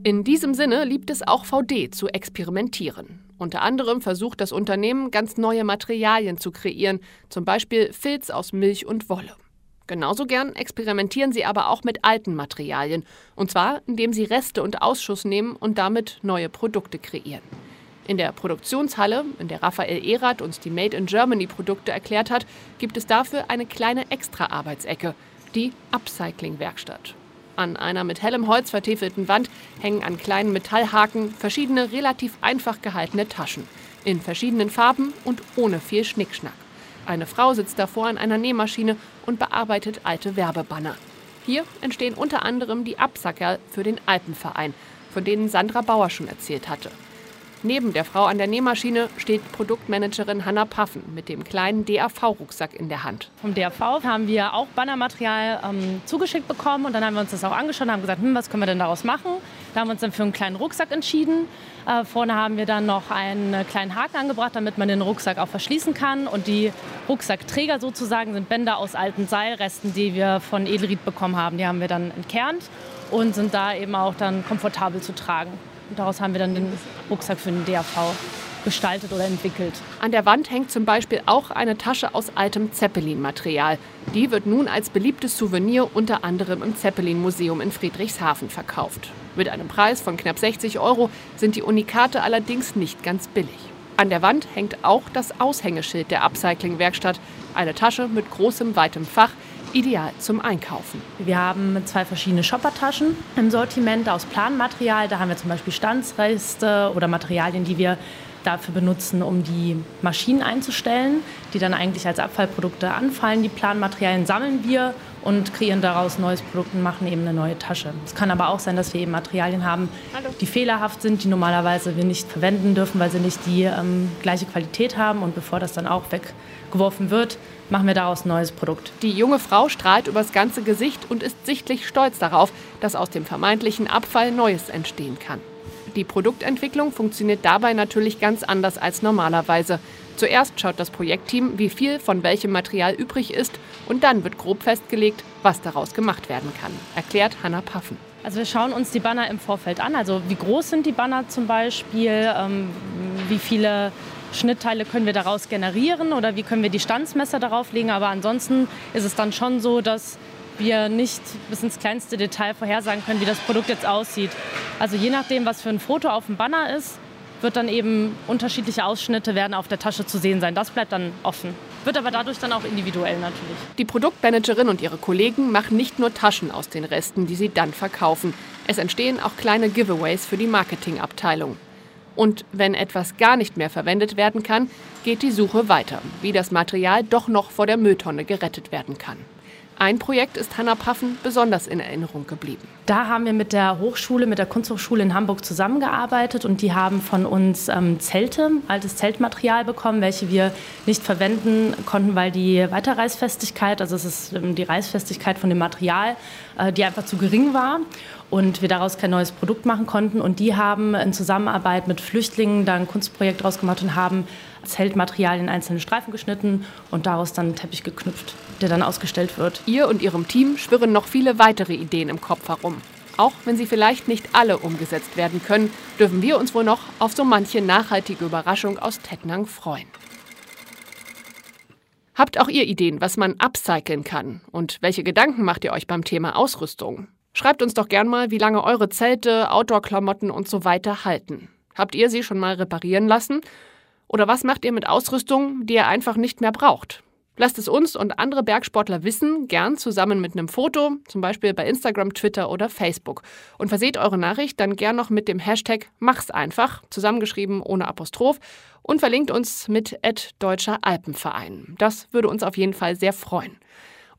Speaker 2: In diesem Sinne liebt es auch VD zu experimentieren. Unter anderem versucht das Unternehmen, ganz neue Materialien zu kreieren, zum Beispiel Filz aus Milch und Wolle. Genauso gern experimentieren sie aber auch mit alten Materialien, und zwar indem sie Reste und Ausschuss nehmen und damit neue Produkte kreieren. In der Produktionshalle, in der Raphael Erath uns die Made in Germany Produkte erklärt hat, gibt es dafür eine kleine Extra-Arbeitsecke, die Upcycling-Werkstatt. An einer mit hellem Holz vertäfelten Wand hängen an kleinen Metallhaken verschiedene relativ einfach gehaltene Taschen. In verschiedenen Farben und ohne viel Schnickschnack. Eine Frau sitzt davor an einer Nähmaschine und bearbeitet alte Werbebanner. Hier entstehen unter anderem die Absacker für den Alpenverein, von denen Sandra Bauer schon erzählt hatte. Neben der Frau an der Nähmaschine steht Produktmanagerin Hanna Paffen mit dem kleinen DAV-Rucksack in der Hand.
Speaker 11: Vom DAV haben wir auch Bannermaterial ähm, zugeschickt bekommen und dann haben wir uns das auch angeschaut und haben gesagt, hm, was können wir denn daraus machen? Da haben wir uns dann für einen kleinen Rucksack entschieden. Äh, vorne haben wir dann noch einen kleinen Haken angebracht, damit man den Rucksack auch verschließen kann. Und die Rucksackträger sozusagen sind Bänder aus alten Seilresten, die wir von Edelried bekommen haben. Die haben wir dann entkernt und sind da eben auch dann komfortabel zu tragen. Und daraus haben wir dann den Rucksack für den DAV gestaltet oder entwickelt.
Speaker 2: An der Wand hängt zum Beispiel auch eine Tasche aus altem Zeppelin-Material. Die wird nun als beliebtes Souvenir unter anderem im Zeppelin-Museum in Friedrichshafen verkauft. Mit einem Preis von knapp 60 Euro sind die Unikate allerdings nicht ganz billig. An der Wand hängt auch das Aushängeschild der Upcycling-Werkstatt. Eine Tasche mit großem, weitem Fach, ideal zum Einkaufen.
Speaker 11: Wir haben zwei verschiedene Shoppertaschen im Sortiment aus Planmaterial. Da haben wir zum Beispiel Stanzreste oder Materialien, die wir dafür benutzen, um die Maschinen einzustellen, die dann eigentlich als Abfallprodukte anfallen. Die Planmaterialien sammeln wir und kreieren daraus neues Produkt und machen eben eine neue Tasche. Es kann aber auch sein, dass wir eben Materialien haben, die fehlerhaft sind, die normalerweise wir nicht verwenden dürfen, weil sie nicht die ähm, gleiche Qualität haben. Und bevor das dann auch weggeworfen wird, machen wir daraus ein neues Produkt.
Speaker 2: Die junge Frau strahlt übers ganze Gesicht und ist sichtlich stolz darauf, dass aus dem vermeintlichen Abfall Neues entstehen kann. Die Produktentwicklung funktioniert dabei natürlich ganz anders als normalerweise. Zuerst schaut das Projektteam, wie viel von welchem Material übrig ist und dann wird grob festgelegt, was daraus gemacht werden kann, erklärt Hanna Paffen.
Speaker 11: Also wir schauen uns die Banner im Vorfeld an. Also wie groß sind die Banner zum Beispiel, ähm, wie viele Schnittteile können wir daraus generieren oder wie können wir die Standsmesser darauf legen. Aber ansonsten ist es dann schon so, dass wir nicht bis ins kleinste Detail vorhersagen können, wie das Produkt jetzt aussieht. Also je nachdem, was für ein Foto auf dem Banner ist, wird dann eben unterschiedliche Ausschnitte werden auf der Tasche zu sehen sein. Das bleibt dann offen. Wird aber dadurch dann auch individuell natürlich.
Speaker 2: Die Produktmanagerin und ihre Kollegen machen nicht nur Taschen aus den Resten, die sie dann verkaufen. Es entstehen auch kleine Giveaways für die Marketingabteilung. Und wenn etwas gar nicht mehr verwendet werden kann, geht die Suche weiter, wie das Material doch noch vor der Mülltonne gerettet werden kann. Ein Projekt ist Hanna Paffen besonders in Erinnerung geblieben.
Speaker 11: Da haben wir mit der Hochschule, mit der Kunsthochschule in Hamburg zusammengearbeitet und die haben von uns ähm, Zelte, altes Zeltmaterial bekommen, welche wir nicht verwenden konnten, weil die Weiterreißfestigkeit, also es ist ähm, die Reißfestigkeit von dem Material, äh, die einfach zu gering war und wir daraus kein neues Produkt machen konnten. Und die haben in Zusammenarbeit mit Flüchtlingen da ein Kunstprojekt draus gemacht und haben Zeltmaterial in einzelne Streifen geschnitten und daraus dann einen Teppich geknüpft, der dann ausgestellt wird.
Speaker 2: Ihr und Ihrem Team schwirren noch viele weitere Ideen im Kopf herum. Auch wenn sie vielleicht nicht alle umgesetzt werden können, dürfen wir uns wohl noch auf so manche nachhaltige Überraschung aus Tettnang freuen. Habt auch ihr Ideen, was man upcyclen kann? Und welche Gedanken macht ihr euch beim Thema Ausrüstung? Schreibt uns doch gern mal, wie lange eure Zelte, Outdoor-Klamotten und so weiter halten. Habt ihr sie schon mal reparieren lassen? Oder was macht ihr mit Ausrüstung, die ihr einfach nicht mehr braucht? Lasst es uns und andere Bergsportler wissen, gern zusammen mit einem Foto, zum Beispiel bei Instagram, Twitter oder Facebook. Und verseht eure Nachricht dann gern noch mit dem Hashtag Mach's einfach, zusammengeschrieben ohne Apostroph, und verlinkt uns mit Deutscher Alpenverein. Das würde uns auf jeden Fall sehr freuen.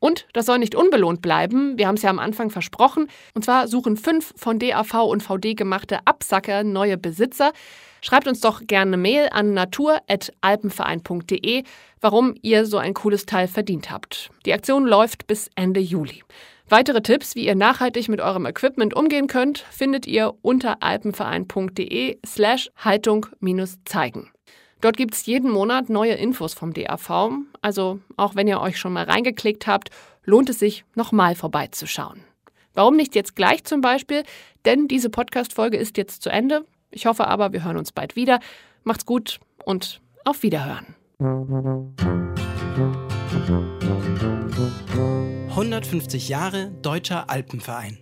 Speaker 2: Und das soll nicht unbelohnt bleiben. Wir haben es ja am Anfang versprochen. Und zwar suchen fünf von DAV und VD gemachte Absacker neue Besitzer. Schreibt uns doch gerne eine Mail an natur.alpenverein.de, warum ihr so ein cooles Teil verdient habt. Die Aktion läuft bis Ende Juli. Weitere Tipps, wie ihr nachhaltig mit eurem Equipment umgehen könnt, findet ihr unter alpenverein.de slash Haltung-zeigen. Dort gibt es jeden Monat neue Infos vom DAV. Also auch wenn ihr euch schon mal reingeklickt habt, lohnt es sich, nochmal vorbeizuschauen. Warum nicht jetzt gleich zum Beispiel? Denn diese Podcast-Folge ist jetzt zu Ende. Ich hoffe aber, wir hören uns bald wieder. Macht's gut und auf Wiederhören.
Speaker 1: 150 Jahre Deutscher Alpenverein.